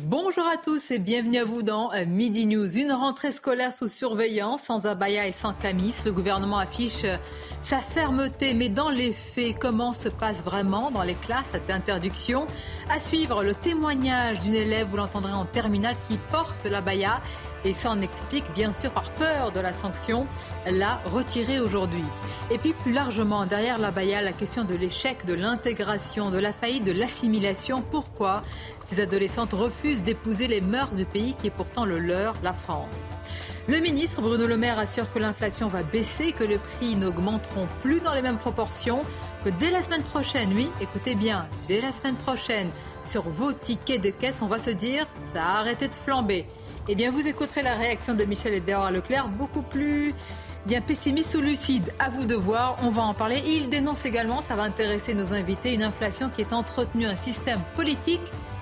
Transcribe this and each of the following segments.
Bonjour à tous et bienvenue à vous dans euh, Midi News. Une rentrée scolaire sous surveillance, sans abaya et sans camis. Le gouvernement affiche euh, sa fermeté, mais dans les faits, comment se passe vraiment dans les classes cette interdiction? À suivre le témoignage d'une élève, vous l'entendrez en terminale, qui porte la baya et ça en explique bien sûr par peur de la sanction, la retirer aujourd'hui. Et puis plus largement, derrière la baya, la question de l'échec, de l'intégration, de la faillite, de l'assimilation. Pourquoi ces adolescentes refusent d'épouser les mœurs du pays qui est pourtant le leur, la France? Le ministre Bruno Le Maire assure que l'inflation va baisser, que les prix n'augmenteront plus dans les mêmes proportions, que dès la semaine prochaine, oui, écoutez bien, dès la semaine prochaine, sur vos tickets de caisse, on va se dire, ça a arrêté de flamber. Eh bien, vous écouterez la réaction de Michel et Déora Leclerc, beaucoup plus bien pessimiste ou lucide. À vous de voir, on va en parler. Il dénonce également, ça va intéresser nos invités, une inflation qui est entretenue, un système politique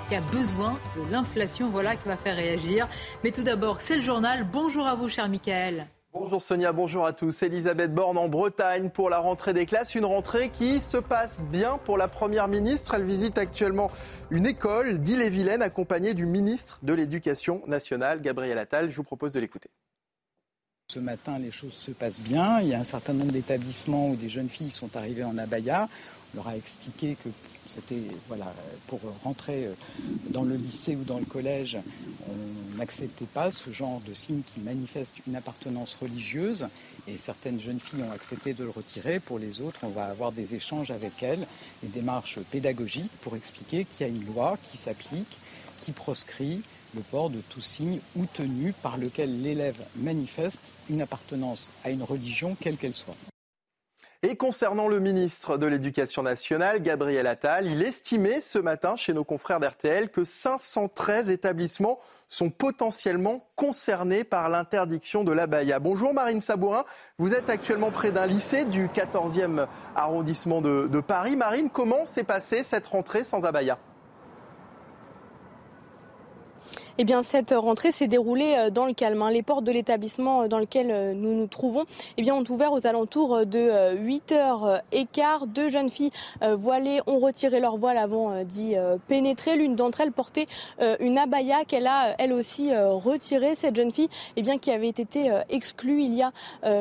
qui a besoin de l'inflation. Voilà qui va faire réagir. Mais tout d'abord, c'est le journal. Bonjour à vous, cher Michael. Bonjour Sonia, bonjour à tous. Elisabeth Borne en Bretagne pour la rentrée des classes. Une rentrée qui se passe bien pour la Première ministre. Elle visite actuellement une école d'Ille-et-Vilaine accompagnée du ministre de l'Éducation nationale, Gabriel Attal. Je vous propose de l'écouter. Ce matin, les choses se passent bien. Il y a un certain nombre d'établissements où des jeunes filles sont arrivées en abaya. On leur a expliqué que c'était voilà, pour rentrer euh, dans le lycée ou dans le collège, on n'acceptait pas ce genre de signe qui manifeste une appartenance religieuse. Et certaines jeunes filles ont accepté de le retirer. Pour les autres, on va avoir des échanges avec elles, des démarches pédagogiques pour expliquer qu'il y a une loi qui s'applique, qui proscrit le port de tout signe ou tenue par lequel l'élève manifeste une appartenance à une religion, quelle qu'elle soit. Et concernant le ministre de l'Éducation nationale, Gabriel Attal, il estimait ce matin chez nos confrères d'RTL que 513 établissements sont potentiellement concernés par l'interdiction de l'abaya. Bonjour Marine Sabourin, vous êtes actuellement près d'un lycée du 14e arrondissement de, de Paris. Marine, comment s'est passée cette rentrée sans abaya? Eh bien, cette rentrée s'est déroulée euh, dans le calme. Hein. Les portes de l'établissement euh, dans lequel euh, nous nous trouvons eh bien, ont ouvert aux alentours de 8 heures et quart. Deux jeunes filles voilées ont retiré leur voile avant d'y pénétrer. L'une d'entre elles portait une abaya qu'elle a elle aussi retirée. Cette jeune fille eh bien, qui avait été exclue il y a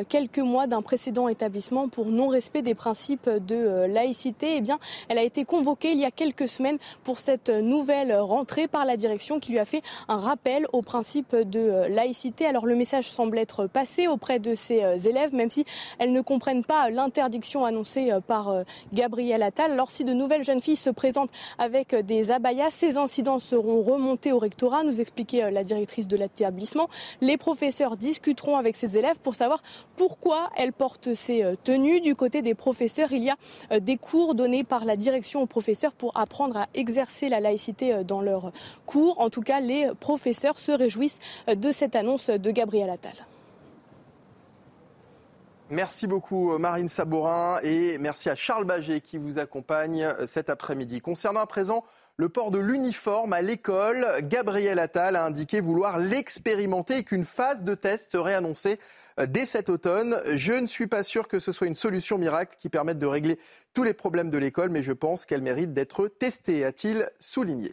quelques mois d'un précédent établissement pour non-respect des principes de laïcité. Eh bien, elle a été convoquée il y a quelques semaines pour cette nouvelle rentrée par la direction qui lui a fait un rappel au principe de euh, laïcité. Alors le message semble être passé auprès de ces euh, élèves, même si elles ne comprennent pas l'interdiction annoncée euh, par Gabriel Attal. Alors si de nouvelles jeunes filles se présentent avec des abayas, ces incidents seront remontés au rectorat, nous expliquait la directrice de l'établissement. Les professeurs discuteront avec ces élèves pour savoir pourquoi elles portent ces tenues. Du côté des professeurs, il y a des cours donnés par la direction aux professeurs pour apprendre à exercer la laïcité dans leurs cours. En tout cas, les professeurs se réjouissent de cette annonce de Gabriel Attal. Merci beaucoup Marine Sabourin et merci à Charles Baget qui vous accompagne cet après-midi. Concernant à présent le port de l'uniforme à l'école, Gabriel Attal a indiqué vouloir l'expérimenter et qu'une phase de test serait annoncée dès cet automne. Je ne suis pas sûr que ce soit une solution miracle qui permette de régler tous les problèmes de l'école, mais je pense qu'elle mérite d'être testée, a-t-il souligné.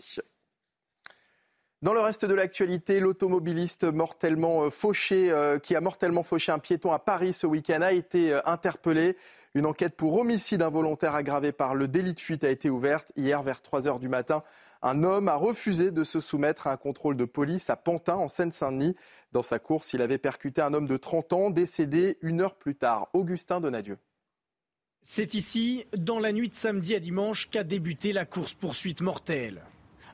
Dans le reste de l'actualité, l'automobiliste mortellement euh, fauché, euh, qui a mortellement fauché un piéton à Paris ce week-end a été euh, interpellé. Une enquête pour homicide involontaire aggravé par le délit de fuite a été ouverte hier vers 3 heures du matin. Un homme a refusé de se soumettre à un contrôle de police à Pantin, en Seine-Saint-Denis. Dans sa course, il avait percuté un homme de 30 ans, décédé une heure plus tard. Augustin Donadieu. C'est ici, dans la nuit de samedi à dimanche, qu'a débuté la course-poursuite mortelle.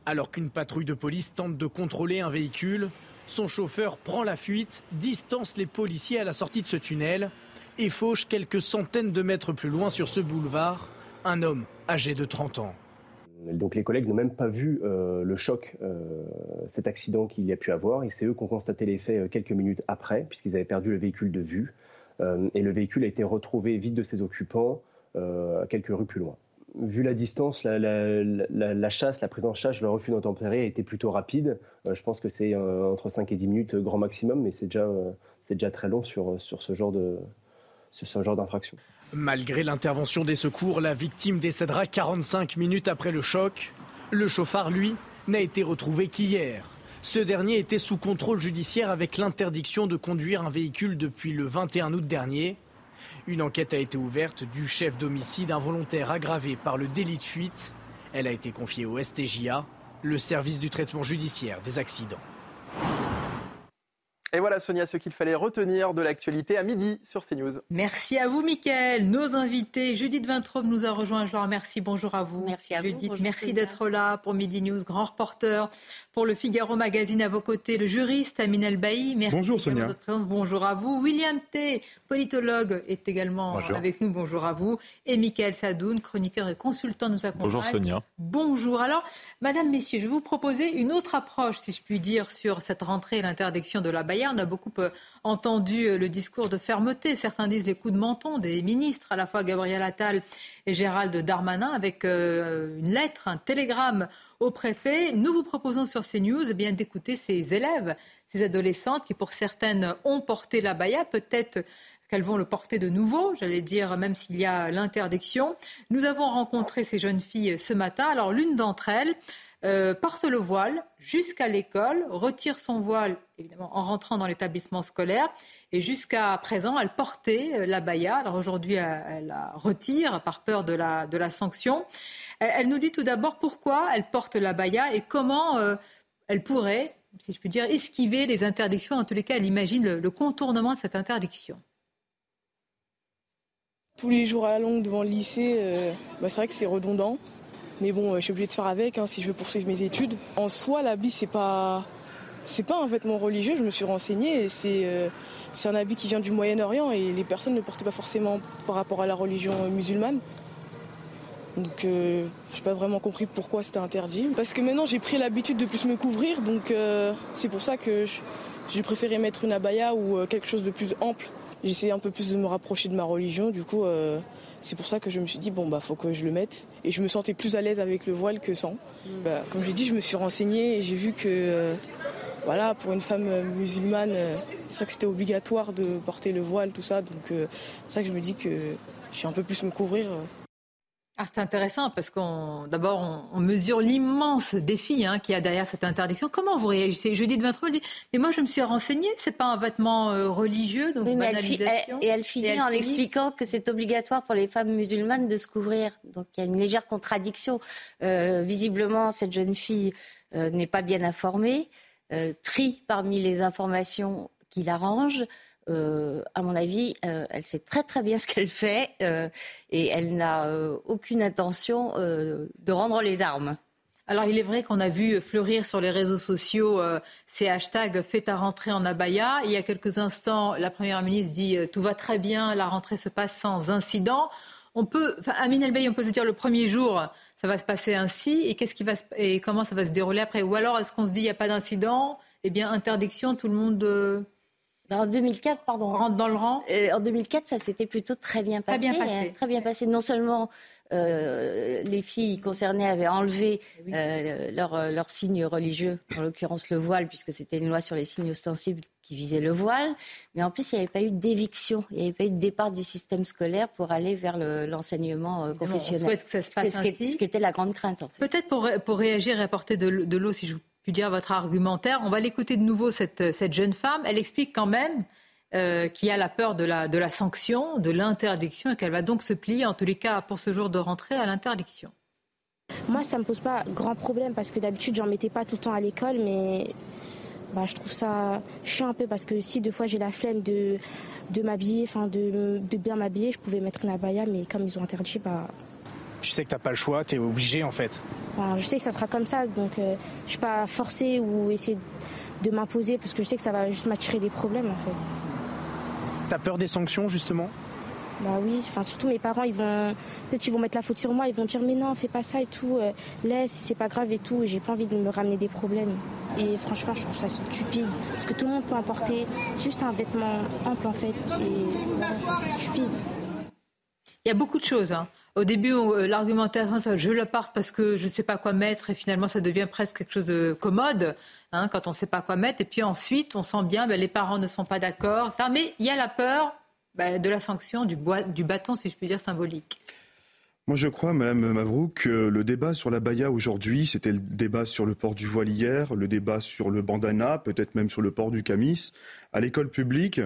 Alors qu'une patrouille de police tente de contrôler un véhicule, son chauffeur prend la fuite, distance les policiers à la sortie de ce tunnel et fauche quelques centaines de mètres plus loin sur ce boulevard un homme âgé de 30 ans. Donc les collègues n'ont même pas vu euh, le choc, euh, cet accident qu'il y a pu avoir, et c'est eux qui ont constaté les faits euh, quelques minutes après, puisqu'ils avaient perdu le véhicule de vue, et le véhicule a été retrouvé vide de ses occupants quelques rues plus loin. Vu la distance, la, chasse, la prise en chasse, le refus d'intempérer a été plutôt rapide. je pense que c'est entre 5 et 10 minutes grand maximum, mais c'est déjà, très long sur, sur ce genre ce genre d'infraction. Malgré l'intervention des secours, la victime décédera 45 minutes après le choc. Le chauffard, lui, n'a été retrouvé qu'hier. Ce dernier était sous contrôle judiciaire avec l'interdiction de conduire un véhicule depuis le 21 août dernier. Une enquête a été ouverte du chef d'homicide involontaire aggravé par le délit de fuite. Elle a été confiée au STJA, le service du traitement judiciaire des accidents. Et voilà Sonia ce qu'il fallait retenir de l'actualité à midi sur CNews. Merci à vous Mickaël. Nos invités, Judith Vintraube nous a rejoint. Je leur remercie. Bonjour à vous. Merci à Judith, vous. merci d'être là pour Midi News, grand reporter pour le Figaro Magazine à vos côtés, le juriste Aminel Bailly. Merci Bonjour Sonia. Votre présence. Bonjour à vous. William T, politologue, est également avec nous. Bonjour à vous. Et Mickaël Sadoun, chroniqueur et consultant, nous accompagne. Bonjour Sonia. Bonjour. Alors, Madame, Messieurs, je vais vous proposer une autre approche, si je puis dire, sur cette rentrée et l'interdiction de la Baïa. On a beaucoup euh, entendu euh, le discours de fermeté. Certains disent les coups de menton des ministres, à la fois Gabriel Attal et Gérald Darmanin, avec euh, une lettre, un télégramme au préfet. Nous vous proposons sur CNews eh bien, d'écouter ces élèves, ces adolescentes qui, pour certaines, ont porté la baya. Peut-être qu'elles vont le porter de nouveau, j'allais dire, même s'il y a l'interdiction. Nous avons rencontré ces jeunes filles ce matin. Alors, l'une d'entre elles euh, porte le voile jusqu'à l'école, retire son voile évidemment en rentrant dans l'établissement scolaire et jusqu'à présent elle portait euh, la baya. Alors aujourd'hui elle, la retire par peur de la, de la sanction. Elle, nous dit tout d'abord pourquoi elle porte la baya et comment euh, elle pourrait, si je puis dire, esquiver les interdictions. En tous les cas, elle imagine le, contournement de cette interdiction. Tous les jours à la longue devant le lycée, bah, c'est vrai que c'est redondant. Mais bon, euh, je suis obligée de faire avec hein, si je veux poursuivre mes études. En soi, l'habit, c'est pas. C'est pas un vêtement religieux, je me suis renseignée. Euh, c'est un habit qui vient du Moyen-Orient et les personnes ne portent pas forcément par rapport à la religion musulmane. Donc euh, je n'ai pas vraiment compris pourquoi c'était interdit. Parce que maintenant j'ai pris l'habitude de plus me couvrir, donc c'est pour ça que j'ai préféré mettre une abaya ou quelque chose de plus ample. J'essaie un peu plus de me rapprocher de ma religion, du coup c'est pour ça que je me suis dit, bon, bah, faut que je le mette. Et je me sentais plus à l'aise avec le voile que sans. Mm. Bah, comme j'ai dit, je me suis renseignée et j'ai vu que, euh, voilà, pour une femme musulmane, euh, c'est vrai que c'était obligatoire de porter le voile, tout ça. Donc, euh, c'est ça que je me dis que je suis un peu plus me couvrir. Ah, c'est intéressant parce qu'on d'abord on, mesure l'immense défi hein, qu'il y a derrière cette interdiction. Comment vous réagissez? De votre dit mais moi je me suis renseignée, c'est pas un vêtement euh, religieux donc oui, et elle finit en expliquant que c'est obligatoire pour les femmes musulmanes de se couvrir. Donc il y a une légère contradiction. Euh, visiblement cette jeune fille euh, n'est pas bien informée, trie parmi les informations qui l'arrangent. Euh, à mon avis, euh, elle sait très très bien ce qu'elle fait euh, et elle n'a aucune intention de rendre les armes. Alors il est vrai qu'on a vu fleurir sur les réseaux sociaux ces hashtags Faites ta rentrée en abaya. Il y a quelques instants, la Première ministre dit Tout va très bien, la rentrée se passe sans incident. On peut, Amine Elbey, on peut se dire le premier jour, ça va se passer ainsi, et qu'est-ce qui va et comment ça va se dérouler après? Ou alors est-ce qu'on se dit il n'y a pas d'incident? Eh bien, interdiction, tout le monde en 2004, pardon. On rentre dans le rang euh, En 2004, ça s'était plutôt très bien passé. Très bien passé. Hein, très bien passé. Non seulement euh, les filles concernées avaient enlevé eh euh, leur, leur, signe religieux, en l'occurrence le voile, puisque c'était une loi sur les signes ostensibles qui visait le voile, mais en plus il n'y avait pas eu d'éviction, il n'y avait pas eu de départ du système scolaire pour aller vers l'enseignement confessionnel. On souhaite que ça se passe ce, ainsi. ce qui était la grande crainte. En Peut-être pour, pour réagir et apporter de, de l'eau, si je puis dire votre argumentaire. On va l'écouter de nouveau, cette, cette, jeune femme. Elle explique quand même euh, qu'il y a la peur de la, de la sanction, de l'interdiction, et qu'elle va donc se plier, en tous les cas pour ce jour de rentrée, à l'interdiction. Moi, ça ne me pose pas grand problème parce que d'habitude, j'en mettais pas tout le temps à l'école, mais bah, je trouve ça chiant un peu parce que si deux fois j'ai la flemme de, de m'habiller, enfin de, de, bien m'habiller, je pouvais mettre une abaya, mais comme ils ont interdit, bah, tu sais que tu n'as pas le choix, tu es obligé en fait. je sais que ça sera comme ça, donc euh, je ne suis pas forcée ou essayer de m'imposer parce que je sais que ça va juste m'attirer des problèmes en fait. T'as peur des sanctions justement? Bah oui, enfin surtout mes parents, ils vont peut-être ils vont mettre la faute sur moi, ils vont dire mais non, fais pas ça et tout, euh, laisse, c'est pas grave et tout, et j'ai pas envie de me ramener des problèmes. Et franchement, je trouve ça stupide parce que tout le monde peut en porter, c'est juste un vêtement ample en fait, et c'est stupide. Il y a beaucoup de choses. Hein. Au début, euh, l'argumentation, je le parte parce que je ne sais pas quoi mettre et finalement ça devient presque quelque chose de commode hein, quand on ne sait pas quoi mettre. Et puis ensuite, on sent bien, ben, les parents ne sont pas d'accord. Mais il y a la peur ben, de la sanction, du, bâton, si je puis dire, symbolique. Moi, je crois, Madame Mavrouk, que le débat sur la baya aujourd'hui, c'était le débat sur le port du voile hier, le débat sur le bandana, peut-être même sur le port du camis. À l'école publique,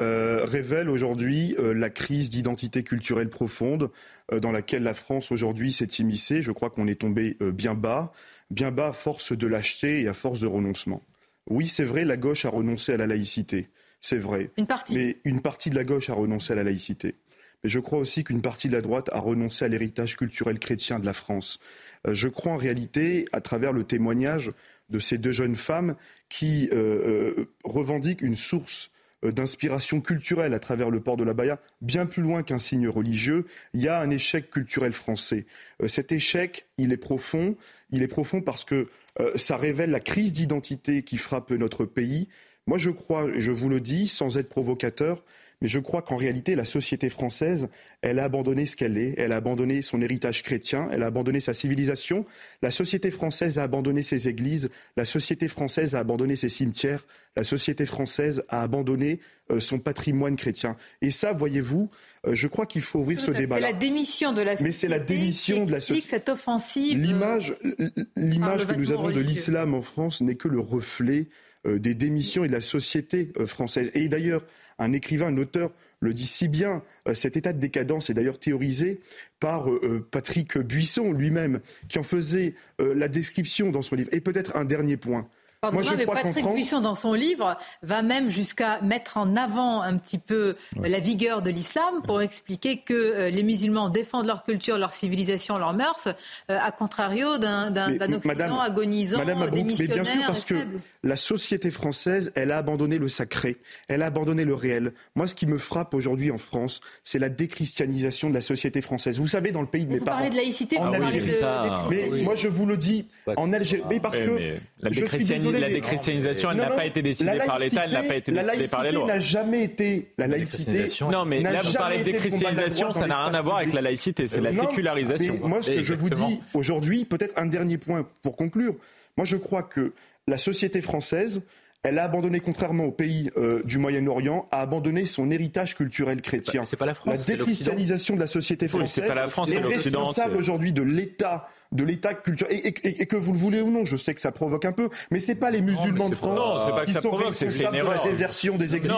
euh, révèle aujourd'hui euh, la crise d'identité culturelle profonde euh, dans laquelle la France aujourd'hui s'est immiscée. Je crois qu'on est tombé bien bas, bien bas à force de lâcheté et à force de renoncement. Oui, c'est vrai, la gauche a renoncé à la laïcité. C'est vrai. Une partie. Mais une partie de la gauche a renoncé à la laïcité. Mais je crois aussi qu'une partie de la droite a renoncé à l'héritage culturel chrétien de la France. Je crois en réalité, à travers le témoignage de ces deux jeunes femmes qui revendiquent une source d'inspiration culturelle à travers le port de la Baïa, bien plus loin qu'un signe religieux, il y a un échec culturel français. cet échec, il est profond. Il est profond parce que ça révèle la crise d'identité qui frappe notre pays. Moi, je crois, je vous le dis, sans être provocateur, mais je crois qu'en réalité, la société française, elle a abandonné ce qu'elle est, elle a abandonné son héritage chrétien, elle a abandonné sa civilisation. La société française a abandonné ses églises, la société française a abandonné ses cimetières, la société française a abandonné euh, son patrimoine chrétien. Et ça, voyez-vous, euh, je crois qu'il faut ouvrir ce débat. C'est la démission de la société. Mais c'est la démission de la société. cette offensive. L'image, l'image que nous avons de l'islam en France n'est que le reflet euh, des démissions et de la société française. Et d'ailleurs, un écrivain, un auteur le dit si bien. Euh, cet état de décadence est d'ailleurs théorisé par euh, euh, Patrick Buisson lui-même, qui en faisait la description dans son livre. Et peut-être un dernier point. Moi, je mais Patrick Buisson, dans son livre, va même jusqu'à mettre en avant un petit peu la vigueur de l'islam pour expliquer que euh, les musulmans défendent leur culture, leur civilisation, leurs mœurs, euh, à contrario d'un Occident agonisant, Madame des missionnaires. Mais bien sûr, parce que la société française, elle a abandonné le sacré, elle a abandonné le réel. Moi, ce qui me frappe aujourd'hui en France, c'est la déchristianisation de la société française. Vous savez, dans le pays de mes vous parents. Parlez de laïcité, en Algérie. De, mais moi, je vous le dis, en Algérie, parce que la je suis la déchristianisation, elle n'a pas été décidée par l'État, elle n'a pas été décidée par les lois. La laïcité n'a jamais été la laïcité. Non, mais là, vous parlez de déchristianisation, ça n'a rien à voir avec la laïcité, c'est la sécularisation. Moi, ce que je vous dis aujourd'hui, peut-être un dernier point pour conclure. Moi, je crois que la société française, elle a abandonné, contrairement aux pays euh, du Moyen-Orient, a abandonné son héritage culturel chrétien. C'est pas, la France. La déchristianisation de la société française pas la France, est responsable aujourd'hui de l'État de l'État culturel. Et, que vous le voulez ou non, je sais que ça provoque un peu, mais c'est pas les musulmans de France qui sont responsables de la désertion des églises.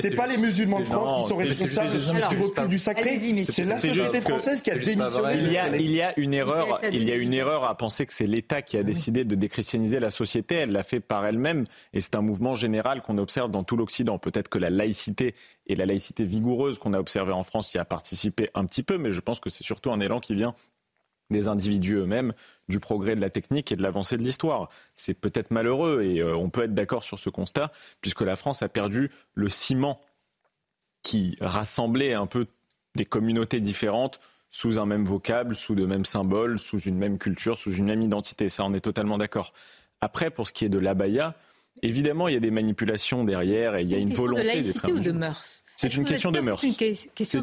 C'est pas les musulmans de France qui sont responsables du recul du sacré. C'est la société française qui a démissionné. Il y a, il y a une erreur. Il y a une erreur à penser que c'est l'État qui a décidé de déchristianiser la société. Elle l'a fait par elle-même, et c'est un mouvement général qu'on observe dans tout l'Occident. Peut-être que la laïcité et la laïcité vigoureuse qu'on a observée en France y a participé un petit peu, mais je pense que c'est surtout un élan qui vient des individus eux-mêmes, du progrès de la technique et de l'avancée de l'histoire. C'est peut-être malheureux et euh, on peut être d'accord sur ce constat, puisque la France a perdu le ciment qui rassemblait un peu des communautés différentes sous un même vocable, sous de mêmes symboles, sous une même culture, sous une même identité. Ça, on est totalement d'accord. Après, pour ce qui est de l'abaya, évidemment, il y a des manipulations derrière et il y a une, volonté de laïcité ou de mœurs? C'est une question de mœurs. C'est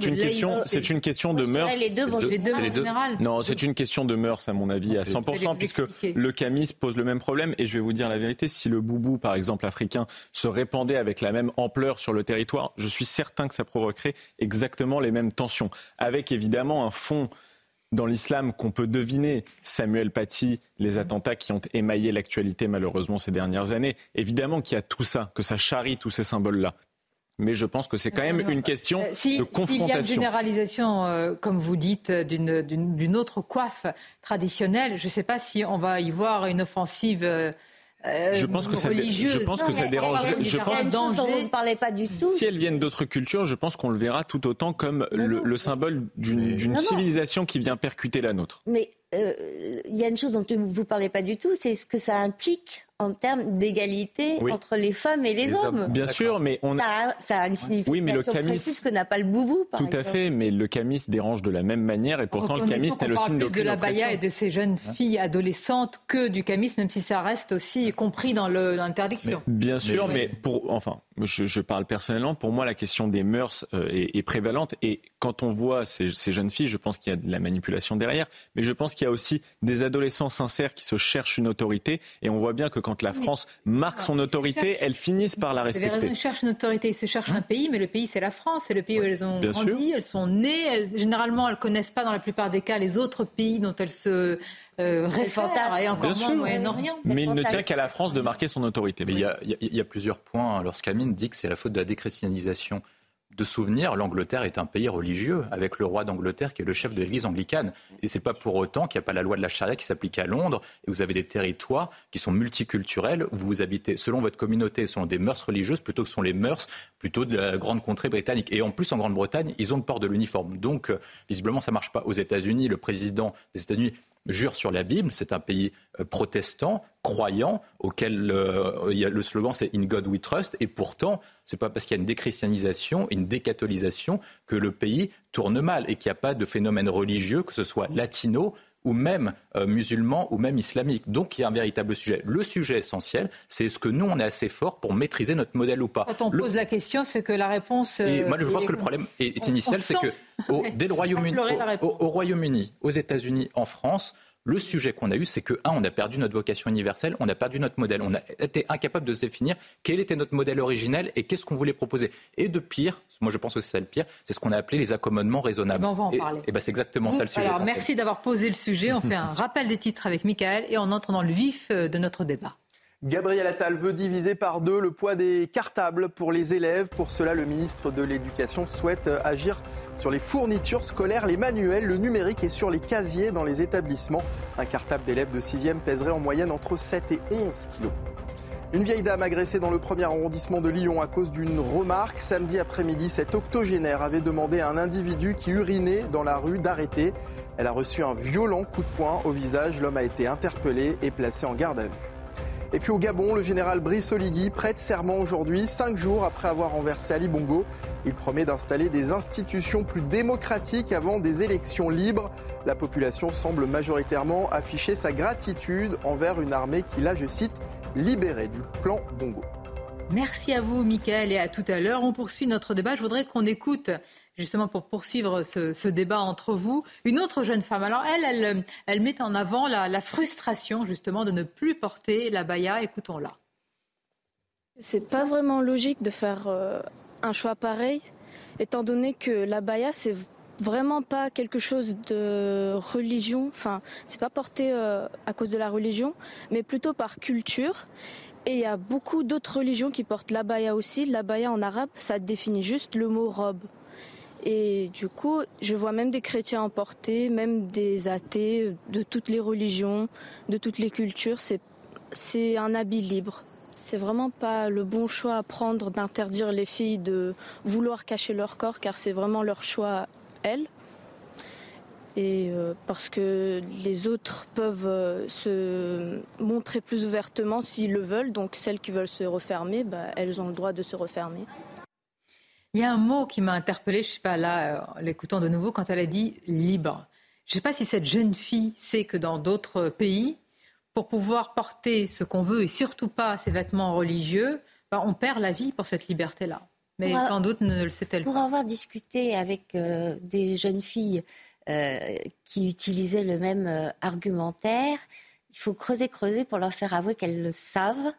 une question, c'est une question de mœurs. Les deux, les deux, en général. Non, c'est une question de mœurs à mon avis à 100% puisque le camis pose le même problème et je vais vous dire la vérité, si le boubou par exemple africain se répandait avec la même ampleur sur le territoire, je suis certain que ça provoquerait exactement les mêmes tensions avec évidemment un fond dans l'islam qu'on peut deviner. Samuel Paty, les attentats qui ont émaillé l'actualité malheureusement ces dernières années. Évidemment qu'il y a tout ça, que ça charrie tous ces symboles-là mais je pense que c'est quand même une question euh, de confrontation. S'il y a une généralisation, euh, comme vous dites, d'une autre coiffe traditionnelle, je ne sais pas si on va y voir une offensive. Euh, je pense que ça, je pense que ça dérange. Je pense ne parlez pas du tout. Si elles viennent d'autres cultures, je pense qu'on le verra tout autant comme le, symbole d'une civilisation qui vient percuter la nôtre. Mais il y a une chose dont vous ne parlez pas du tout, c'est ce que ça implique en termes d'égalité entre les femmes et les, hommes. Bien sûr, mais on ça a, ça a une signification oui, mais le camis... précise que n'a pas le boubou. Par Tout à fait, mais le camis dérange de la même manière et pourtant le camis n'est le signe plus de la baya et de ces jeunes hein filles adolescentes que du camis, même si ça reste aussi compris dans l'interdiction. Bien sûr, mais, pour enfin, je, je, parle personnellement. Pour moi, la question des mœurs euh, est, est prévalente et quand on voit ces, ces jeunes filles, je pense qu'il y a de la manipulation derrière, mais je pense qu'il y a aussi des adolescents sincères qui se cherchent une autorité et on voit bien que quand la France marque son autorité, elles finissent par la respecter. Raison, ils cherchent une autorité, ils se cherchent un pays, mais le pays c'est la France, c'est le pays où elles ont grandi, elles sont nées. généralement, elles connaissent pas dans la plupart des cas les autres pays dont elles se euh, réfèrent, et encore moins au Moyen-Orient. Mais il ne tient qu'à la France de marquer son autorité. Mais il, y a, il, y a, plusieurs points. Lorsqu'Amine dit que c'est la faute de la déchristianisation de souvenir, l'Angleterre est un pays religieux, avec le roi d'Angleterre qui est le chef de l'Église anglicane. Et c'est pas pour autant qu'il n'y a pas la loi de la charia qui s'applique à Londres, et vous avez des territoires qui sont multiculturels, où vous habitez selon votre communauté, selon des mœurs religieuses, plutôt que sont les mœurs plutôt de la grande contrée britannique. Et en plus, en Grande-Bretagne, ils ont le port de l'uniforme. Donc, euh, visiblement, ça marche pas. Aux États-Unis, le président des États-Unis jure sur la Bible. C'est un pays euh, protestant, croyant, auquel euh, le slogan c'est In God We Trust. Et pourtant, c'est pas parce qu'il y a une déchristianisation, une décatholisation que le pays tourne mal et qu'il n'y a pas de phénomène religieux, que ce soit latino ou même euh, musulman ou même islamique. Donc il y a un véritable sujet. Le sujet essentiel, c'est est-ce que nous, on est assez fort pour maîtriser notre modèle ou pas Quand on pose la question, c'est que la réponse... Et moi, je pense que le problème est, initial, c'est que dès le Royaume-Uni, au Royaume-Uni, aux États-Unis, en France, le sujet qu'on a eu, c'est que, un, on a perdu notre vocation universelle, on a perdu notre modèle. On a été incapable de se définir quel était notre modèle originel et qu'est-ce qu'on voulait proposer. Et de pire, moi je pense que c'est ça le pire, c'est ce qu'on a appelé les accommodements raisonnables. Eh ben, on va en parler. Et, ben c'est exactement ça le sujet. Alors merci d'avoir posé le sujet. On fait un rappel des titres avec Michael et on entre dans le vif euh, de notre débat. Gabriel Attal veut diviser par deux le poids des cartables pour les élèves. Pour cela, le ministre de l'Éducation souhaite agir sur les fournitures scolaires, les manuels, le numérique et sur les casiers dans les établissements. Un cartable d'élèves de 6e pèserait en moyenne entre 7 et 11 kilos. Une vieille dame agressée dans le premier arrondissement de Lyon à cause d'une remarque. Samedi après-midi, cette octogénaire avait demandé à un individu qui urinait dans la rue d'arrêter. Elle a reçu un violent coup de poing au visage. L'homme a été interpellé et placé en garde à vue. Et puis au Gabon, le général Brice Oligui prête serment aujourd'hui, cinq jours après avoir renversé Ali Bongo. Il promet d'installer des institutions plus démocratiques avant des élections libres. La population semble majoritairement afficher sa gratitude envers une armée qui l'a, je cite, libérée du clan Bongo. Merci à vous, Michael, et à tout à l'heure. On poursuit notre débat. Je voudrais qu'on écoute, justement, pour poursuivre ce, débat entre vous, une autre jeune femme. Alors, elle, elle, met en avant la, frustration, justement, de ne plus porter la baya. Écoutons-la. C'est pas vraiment logique de faire euh, un choix pareil, étant donné que la baya, c'est vraiment pas quelque chose de religion. Enfin, c'est pas porté euh, à cause de la religion, mais plutôt par culture. Et il y a beaucoup d'autres religions qui portent l'abaya aussi. L'abaya en arabe, ça définit juste le mot robe. Et du coup, je vois même des chrétiens en porter, même des athées de toutes les religions, de toutes les cultures. C'est un habit libre. C'est vraiment pas le bon choix à prendre d'interdire les filles de vouloir cacher leur corps, car c'est vraiment leur choix, elles et euh, parce que les autres peuvent euh, se montrer plus ouvertement s'ils le veulent. Donc celles qui veulent se refermer, bah, elles ont le droit de se refermer. Il y a un mot qui m'a interpellée, je ne sais pas là, euh, l'écoutant de nouveau, quand elle a dit libre. Je ne sais pas si cette jeune fille sait que dans d'autres pays, pour pouvoir porter ce qu'on veut et surtout pas ses vêtements religieux, bah, on perd la vie pour cette liberté-là. Mais sans doute ne le sait-elle pas. Pour avoir discuté avec des jeunes filles euh, qui utilisaient le même euh, argumentaire. Il faut creuser, creuser pour leur faire avouer qu'elles le savent.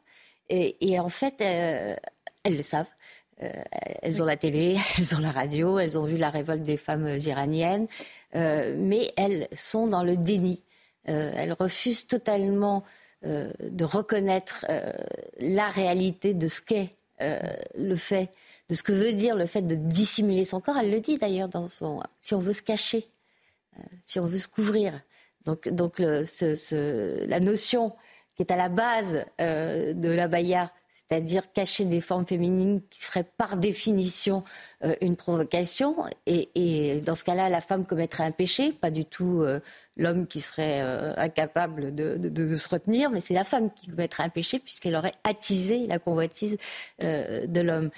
Et, en fait, euh, elles le savent. elles ont la télé, elles ont la radio, elles ont vu la révolte des femmes iraniennes, mais elles sont dans le déni. elles refusent totalement de reconnaître la réalité de ce qu'est le fait, de ce que veut dire le fait de dissimuler son corps. Elle le dit d'ailleurs dans son. Si on veut se cacher, si on veut se couvrir. Donc, donc la notion qui est à la base euh, de la baya, c'est-à-dire cacher des formes féminines qui seraient par définition euh, une provocation. Et, dans ce cas-là, la femme commettrait un péché, pas du tout euh, l'homme qui serait euh, incapable de, se retenir, mais c'est la femme qui commettrait un péché puisqu'elle aurait attisé la convoitise de l'homme.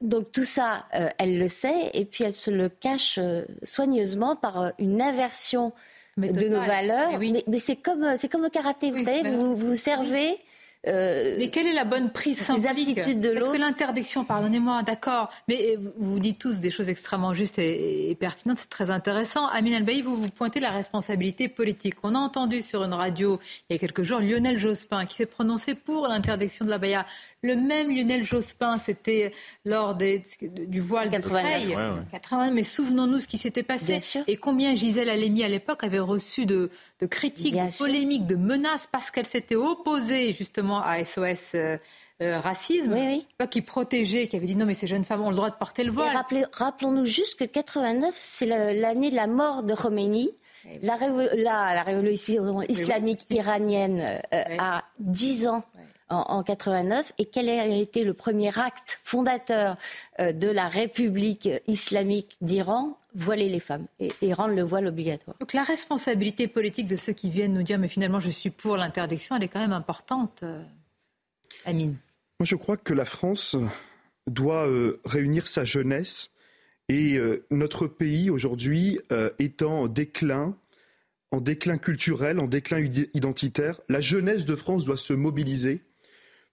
donc tout ça, elle le sait, et puis elle se le cache soigneusement par une inversion de nos valeurs. Mais, c'est comme, c'est comme au karaté, vous savez, vous vous servez euh, mais quelle est la bonne prise symbolique de Parce que l'interdiction, pardonnez-moi, d'accord, mais vous dites tous des choses extrêmement justes et, pertinentes, c'est très intéressant. Amine Albaï, vous vous pointez la responsabilité politique. On a entendu sur une radio il y a quelques jours Lionel Jospin qui s'est prononcé pour l'interdiction de la baya. Le même Lionel Jospin, c'était lors des, du voile 89. de 80, mais souvenons-nous ce qui s'était passé. Et combien Gisèle Halimi, à l'époque, avait reçu de, critiques, de polémiques, de menaces parce qu'elle s'était opposée justement à SOS. Euh, euh, racisme, qui protégeait, qui avait dit non mais ces jeunes femmes ont le droit de porter le voile. Rappelons-nous juste que 89, c'est l'année de la mort de Khomeini. La, la, révolution islamique iranienne euh, a 10 ans en, 89 et quel a été le premier acte fondateur euh, de la République islamique d'Iran? Voiler les femmes et, rendre le voile obligatoire. Donc la responsabilité politique de ceux qui viennent nous dire mais finalement je suis pour l'interdiction, elle est quand même importante, euh, Amine. Moi je crois que la France doit euh, réunir sa jeunesse et notre pays aujourd'hui est en déclin en déclin culturel, en déclin identitaire. La jeunesse de France doit se mobiliser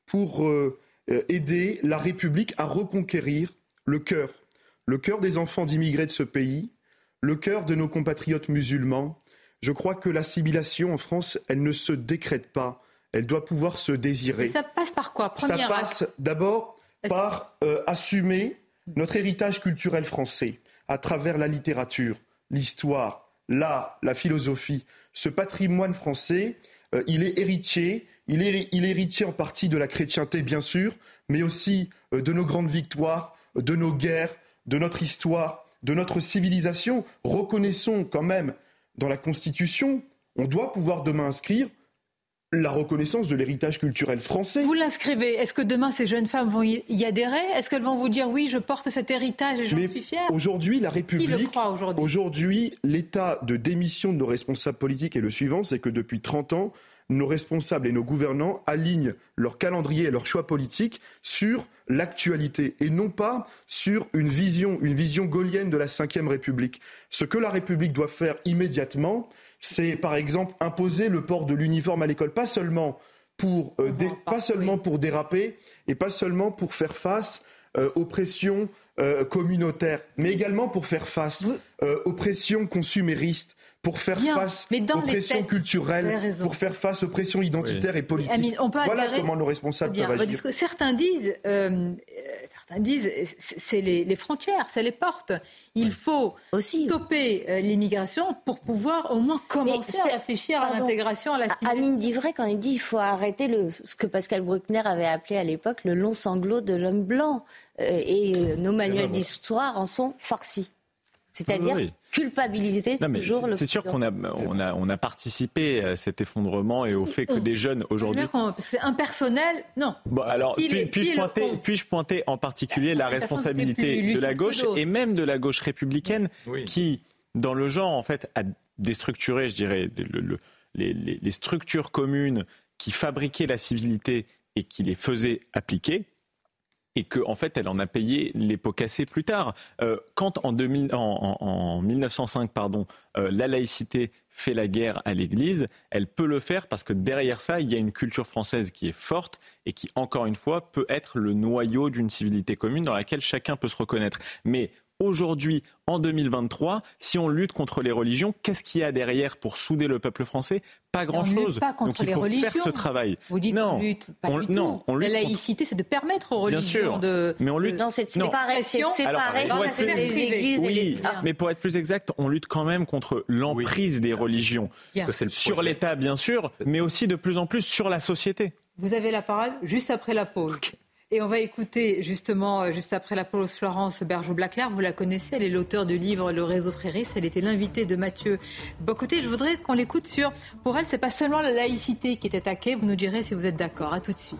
pour euh, euh, aider la République à reconquérir le cœur, le cœur des enfants d'immigrés de ce pays, le cœur de nos compatriotes musulmans. Je crois que l'assimilation en France, elle ne se décrète pas, elle doit pouvoir se désirer. ça passe par quoi? Ça passe d'abord par euh, assumer notre héritage culturel français à travers la littérature, l'histoire, l'art, la philosophie. Ce patrimoine français, il est héritier il est, héritier en partie de la chrétienté, bien sûr, mais aussi euh, de nos grandes victoires, de nos guerres, de notre histoire, de notre civilisation. Reconnaissons quand même dans la Constitution, on doit pouvoir demain inscrire la reconnaissance de l'héritage culturel français. Vous l'inscrivez. Est-ce que demain ces jeunes femmes vont y adhérer? Est-ce qu'elles vont vous dire oui, je porte cet héritage et j'en suis fière? Aujourd'hui, la République. aujourd'hui? l'état de démission de nos responsables politiques est le suivant c'est que depuis 30 ans, nos responsables et nos gouvernants alignent leur calendrier et leurs choix politiques sur l'actualité et non pas sur une vision, une vision gaulienne de la Ve République. Ce que la République doit faire immédiatement, c'est par exemple imposer le port de l'uniforme à l'école, pas seulement pour, euh, pas seulement pour déraper et pas seulement pour faire face euh, aux pressions euh, communautaires, mais également pour faire face aux pressions consuméristes pour faire face aux pressions culturelles, pour faire face aux pressions identitaires et politiques. voilà comment nos responsables peuvent agir. Certains disent, euh, certains disent, c'est les, frontières, c'est les portes. Il faut Aussi. stopper euh, l'immigration pour pouvoir au moins commencer à réfléchir à l'intégration, à la Amine dit vrai quand il dit qu'il faut arrêter le, ce que Pascal Bruckner avait appelé à l'époque le long sanglot de l'homme blanc. Euh, et nos manuels d'histoire en sont farcis. C'est-à-dire culpabiliser toujours le C'est sûr qu'on a, on a, on a participé à cet effondrement et au fait que mm. des jeunes aujourd'hui. C'est impersonnel, non. Bon, alors, puis-je pointer, puis pointer, en particulier la responsabilité de la gauche et même de la gauche républicaine qui, dans le genre, en fait, a déstructuré, je dirais, les, les structures communes qui fabriquaient la civilité et qui les faisaient appliquer et qu'en en fait, elle en a payé les pots cassés plus tard. Euh, quand en, 2000, en, 1905, pardon, euh, la laïcité fait la guerre à l'Église, elle peut le faire parce que derrière ça, il y a une culture française qui est forte et qui, encore une fois, peut être le noyau d'une civilité commune dans laquelle chacun peut se reconnaître. Mais aujourd'hui, en 2023, si on lutte contre les religions, qu'est-ce qu'il y a derrière pour souder le peuple français? Pas grand-chose. Donc il faut faire ce travail. Vous dites non, on lutte pas du non, tout. La laïcité, c'est de permettre aux religions Bien sûr, de... Mais on lutte. Non, c'est séparer, c'est séparer les églises oui, et l'État. Mais pour être plus exact, on lutte quand même contre l'emprise des religions. Sur l'État, bien sûr, mais aussi de plus en plus sur la société. Vous avez la parole juste après la pause. Et on va écouter justement, euh, juste après la pause, Florence Bergeau-Blaclair. Vous la connaissez, elle est l'auteur du livre Le réseau Fréris. Elle était l'invitée de Mathieu Bocoté. Je voudrais qu'on l'écoute sur. Pour elle, c'est pas seulement la laïcité qui est attaquée. Vous nous direz si vous êtes d'accord. À tout de suite.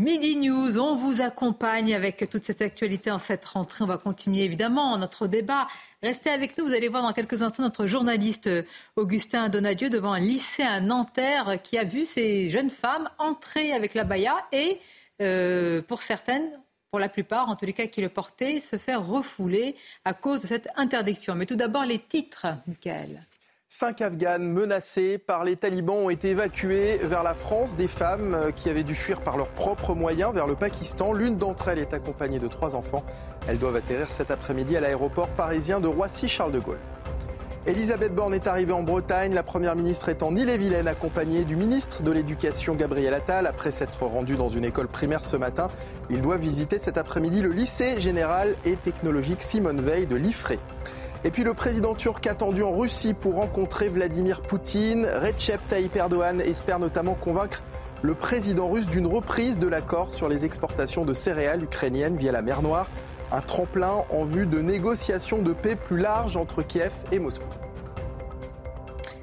Midi News, on vous accompagne avec toute cette actualité en cette rentrée. On va continuer évidemment notre débat. Restez avec nous, vous allez voir dans quelques instants notre journaliste euh, Augustin Donadieu devant un lycée à Nanterre qui a vu ces jeunes femmes entrer avec la baya et euh, pour certaines, pour la plupart, en tous les cas qui le portaient, se faire refouler à cause de cette interdiction. Mais tout d'abord les titres, Michael. Cinq Afghanes menacés par les talibans ont été évacués vers la France. Des femmes euh, qui avaient dû fuir par leurs propres moyens vers le Pakistan. L'une d'entre elles est accompagnée de trois enfants. Elles doivent atterrir cet après-midi à l'aéroport parisien de Roissy-Charles de Gaulle. Elisabeth Borne est arrivée en Bretagne. La Première ministre est en Ille-et-Vilaine accompagnée du ministre de l'Éducation Gabriel Attal. Après s'être rendu dans une école primaire ce matin, il doit visiter cet après-midi le lycée général et technologique Simone Veil de Liffré. Et puis le président turc attendu en Russie pour rencontrer Vladimir Poutine. Recep Tayyip Erdogan espère notamment convaincre le président russe d'une reprise de l'accord sur les exportations de céréales ukrainiennes via la mer Noire. Un tremplin en vue de négociations de paix plus larges entre Kiev et Moscou.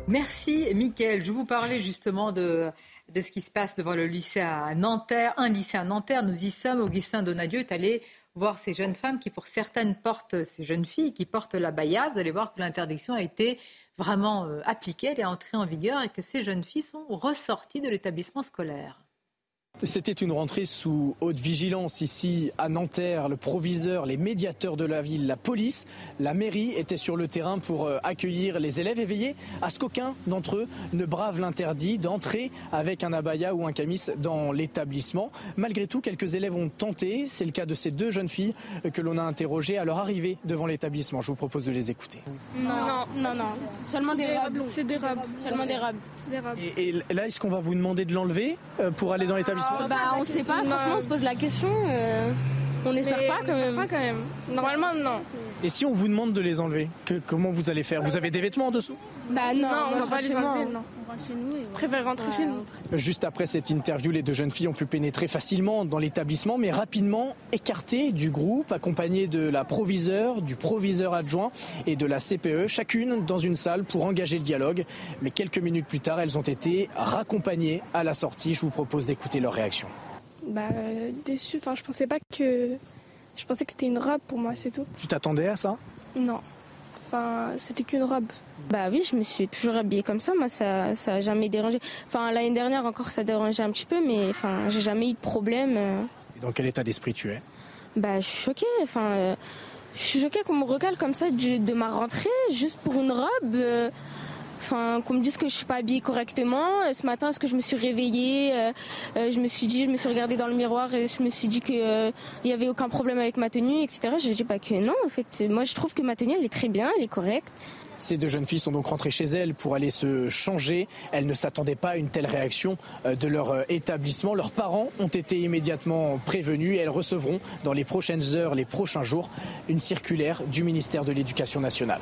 Merci, Mickaël. Je vous parlais justement de, de ce qui se passe devant le lycée à Nanterre. Un lycée à Nanterre, nous y sommes. Augustin Donadieu est allé voir ces jeunes femmes qui, pour certaines, portent, ces jeunes filles qui portent la baya. Vous allez voir que l'interdiction a été vraiment euh, appliquée, elle est entrée en vigueur et que ces jeunes filles sont ressorties de l'établissement scolaire. C'était une rentrée sous haute vigilance ici à Nanterre. Le proviseur, les médiateurs de la ville, la police, la mairie étaient sur le terrain pour euh, accueillir les élèves et veiller à ce qu'aucun d'entre eux ne brave l'interdit d'entrer avec un abaya ou un camis dans l'établissement. Malgré tout, quelques élèves ont tenté. C'est le cas de ces deux jeunes filles que l'on a interrogées à leur arrivée devant l'établissement. Je vous propose de les écouter. Non, non, non. Seulement des robes. C'est des robes. Seulement des robes. Et, et là, est-ce qu'on va vous demander de l'enlever euh, pour aller dans l'établissement bah, on sait pas, franchement, on se pose la question. Euh, on n'espère pas, quand même. Normalement, non. Et si on vous demande de les enlever, comment vous allez faire? Vous avez des vêtements en dessous? Bah non, on, va pas les enlever, non. On rentre chez nous et on préfère rentrer chez nous. Juste après cette interview, les deux jeunes filles ont pu pénétrer facilement dans l'établissement, mais rapidement écartées du groupe, accompagnées de la proviseure, du proviseur adjoint et de la CPE, chacune dans une salle pour engager le dialogue. Mais quelques minutes plus tard, elles ont été raccompagnées à la sortie. Je vous propose d'écouter leur réaction. Bah déçu. Enfin, je pensais pas que je pensais que c'était une robe pour moi, c'est tout. Tu t'attendais à ça? Non. Enfin, c'était qu'une robe. Bah oui, je me suis toujours habillée comme ça. Moi, ça, ça a jamais dérangé. Enfin, l'année dernière encore, ça dérangeait un petit peu, mais enfin, j'ai jamais eu de problème. Et dans quel état d'esprit tu es? Bah, je suis choquée. Enfin, euh, je suis choquée qu'on me regarde comme ça de, ma rentrée, juste pour une robe. Enfin, qu'on me dise que je suis pas habillée correctement. Euh, ce matin, est-ce que je me suis réveillée euh, euh, Je me suis dit, je me suis regardée dans le miroir et je me suis dit qu'il n'y avait aucun problème avec ma tenue, etc. Je dis pas que non. En fait, moi, je trouve que ma tenue, elle est très bien, elle est correcte. Ces deux jeunes filles sont donc rentrées chez elles pour aller se changer. Elles ne s'attendaient pas à une telle réaction de leur établissement. Leurs parents ont été immédiatement prévenus et elles recevront dans les prochaines heures, les prochains jours, une circulaire du ministère de l'Éducation nationale.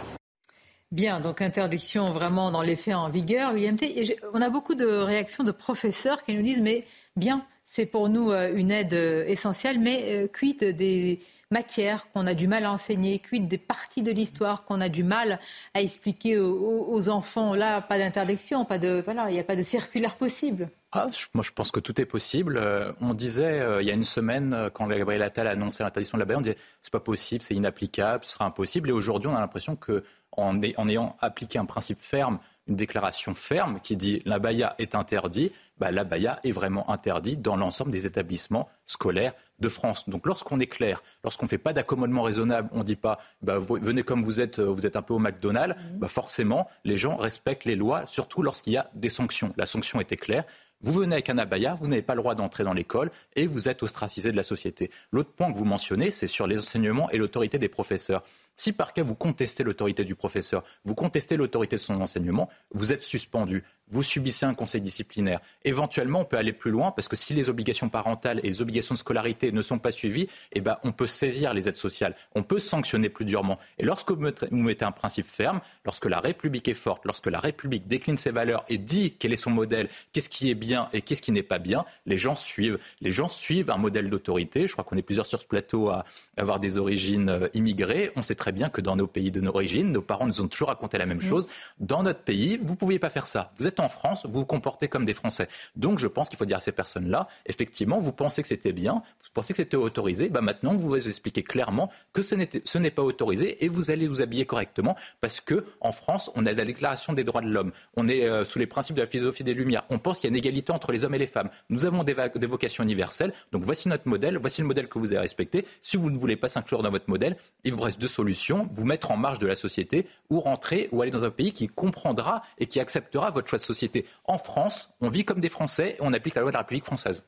Bien, donc interdiction vraiment dans les faits en vigueur, Et on a beaucoup de réactions de professeurs qui nous disent mais bien, c'est pour nous euh, une aide euh, essentielle, mais euh, quid des matières qu'on a du mal à enseigner, quid des parties de l'histoire qu'on a du mal à expliquer aux, enfants. Là, pas d'interdiction, pas de voilà, il n'y a pas de circulaire possible. Ah, moi, je pense que tout est possible. on disait il y a une semaine, quand Gabriel Attal a annoncé l'interdiction de la baie, on disait c'est pas possible, c'est inapplicable, ce sera impossible. Et aujourd'hui, on a l'impression que ayant appliqué un principe ferme, une déclaration ferme qui dit la baya est interdit, bah, la baya est vraiment interdite dans l'ensemble des établissements scolaires de France. Donc lorsqu'on est clair, lorsqu'on ne fait pas d'accommodement raisonnable, on ne dit pas bah, venez comme vous êtes, vous êtes un peu au McDonald's, mmh. bah, forcément les gens respectent les lois, surtout lorsqu'il y a des sanctions. La sanction était claire. Vous venez avec un abaya, vous n'avez pas le droit d'entrer dans l'école et vous êtes ostracisé de la société. L'autre point que vous mentionnez, c'est sur les enseignements et l'autorité des professeurs. Si par cas vous contestez l'autorité du professeur, vous contestez l'autorité de son enseignement, vous êtes suspendu, vous subissez un conseil disciplinaire. Éventuellement, on peut aller plus loin parce que si les obligations parentales et les obligations de scolarité ne sont pas suivies, eh ben, on peut saisir les aides sociales, on peut sanctionner plus durement. Et lorsque vous mettez un principe ferme, lorsque la République est forte, lorsque la République décline ses valeurs et dit quel est son modèle, qu'est-ce qui est bien et qu'est-ce qui n'est pas bien, les gens suivent. Les gens suivent un modèle d'autorité. Je crois qu'on est plusieurs sur ce plateau à avoir des origines euh, immigrées. On sait très bien que dans nos pays de d'origine, nos parents nous ont toujours raconté la même mm. chose. Dans notre pays, vous ne pouviez pas faire ça. Vous êtes en France, vous vous comportez comme des Français. Donc je pense qu'il faut dire à ces personnes-là, effectivement, vous pensez que c'était bien, vous pensez que c'était autorisé, bah maintenant vous vous expliquez clairement que ce n'est pas autorisé et vous allez vous habiller correctement parce que en France, on a la déclaration des droits de l'homme, on est euh, sous les principes de la philosophie des Lumières, on pense qu'il y a une égalité entre les hommes et les femmes. Nous avons des, des vocations universelles, donc voici notre modèle, voici le modèle que vous avez respecté. Si vous ne voulez pas s'inclure dans votre modèle, il vous reste deux solutions vous mettre en marge de la société ou rentrer ou aller dans un pays qui comprendra et qui acceptera votre choix société. En France, on vit comme des Français et on applique la loi de la République française.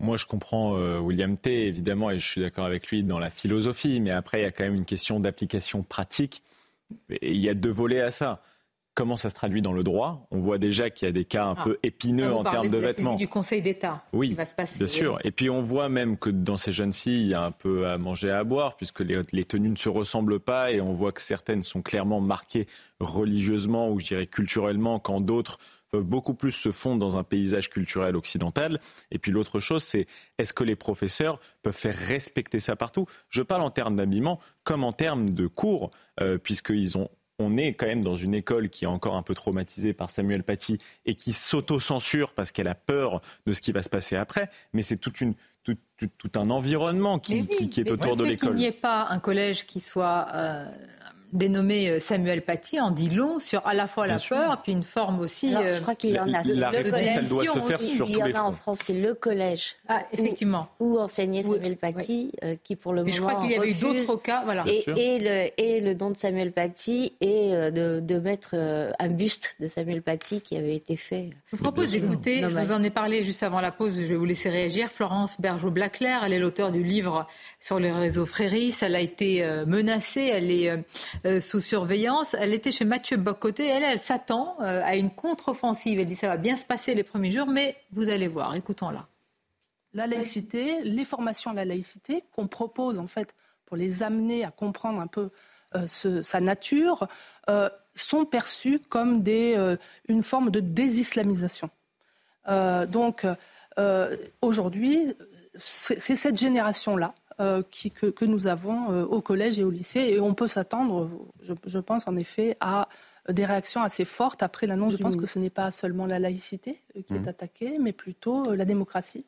Moi, je comprends euh, William T, évidemment, et je suis d'accord avec lui dans la philosophie, mais après, il y a quand même une question d'application pratique. Et il y a deux volets à ça. Comment ça se traduit dans le droit On voit déjà qu'il y a des cas un ah. peu épineux en termes de, de vêtements. du Conseil d'État. Oui, qui va se passer. bien sûr. Et puis on voit même que dans ces jeunes filles, il y a un peu à manger et à boire, puisque les, les tenues ne se ressemblent pas, et on voit que certaines sont clairement marquées religieusement ou je dirais culturellement, quand d'autres peuvent beaucoup plus se fondre dans un paysage culturel occidental. Et puis l'autre chose, c'est est-ce que les professeurs peuvent faire respecter ça partout? Je parle en termes d'habillement comme en termes de cours, euh, puisqu'ils ont on est quand même dans une école qui est encore un peu traumatisée par Samuel Paty et qui s'auto-censure parce qu'elle a peur de ce qui va se passer après. Mais c'est toute une, tout, un environnement qui, est autour de l'école. Il n'y ait pas un collège qui soit euh, dénommé euh, Samuel Paty en dit long sur à la fois la peur, puis une forme aussi. je crois qu'il y en a. La, réponse, doit se faire sur Il y en a en France, c'est le collège. Ah, effectivement. Où, enseignait Samuel Paty, euh, qui pour le moment. Je crois qu'il y avait eu d'autres cas, voilà. Et, et, le, et le don de Samuel Paty et euh, de, de, mettre un buste de Samuel Paty qui avait été fait. Je vous propose d'écouter, je vous en ai parlé juste avant la pause, je vais vous laisser réagir. Florence Bergeau-Blaclair, elle est l'auteur du livre sur les réseaux Fréris. Elle a été menacée, elle est euh, sous surveillance. Elle était chez Mathieu Bocoté. Elle, elle s'attend euh, à une contre-offensive. Elle dit ça va bien se passer les premiers jours, mais vous allez voir. Écoutons-la. La laïcité, les formations à la laïcité qu'on propose en fait pour les amener à comprendre un peu euh, sa nature, sont perçues comme des, une forme de désislamisation. donc aujourd'hui, c'est cette génération-là euh, que, nous avons euh, au collège et au lycée. Et on peut s'attendre, je, pense en effet, à des réactions assez fortes après l'annonce. Je pense que ce n'est pas seulement la laïcité euh, qui est mmh. attaquée, mais plutôt la démocratie.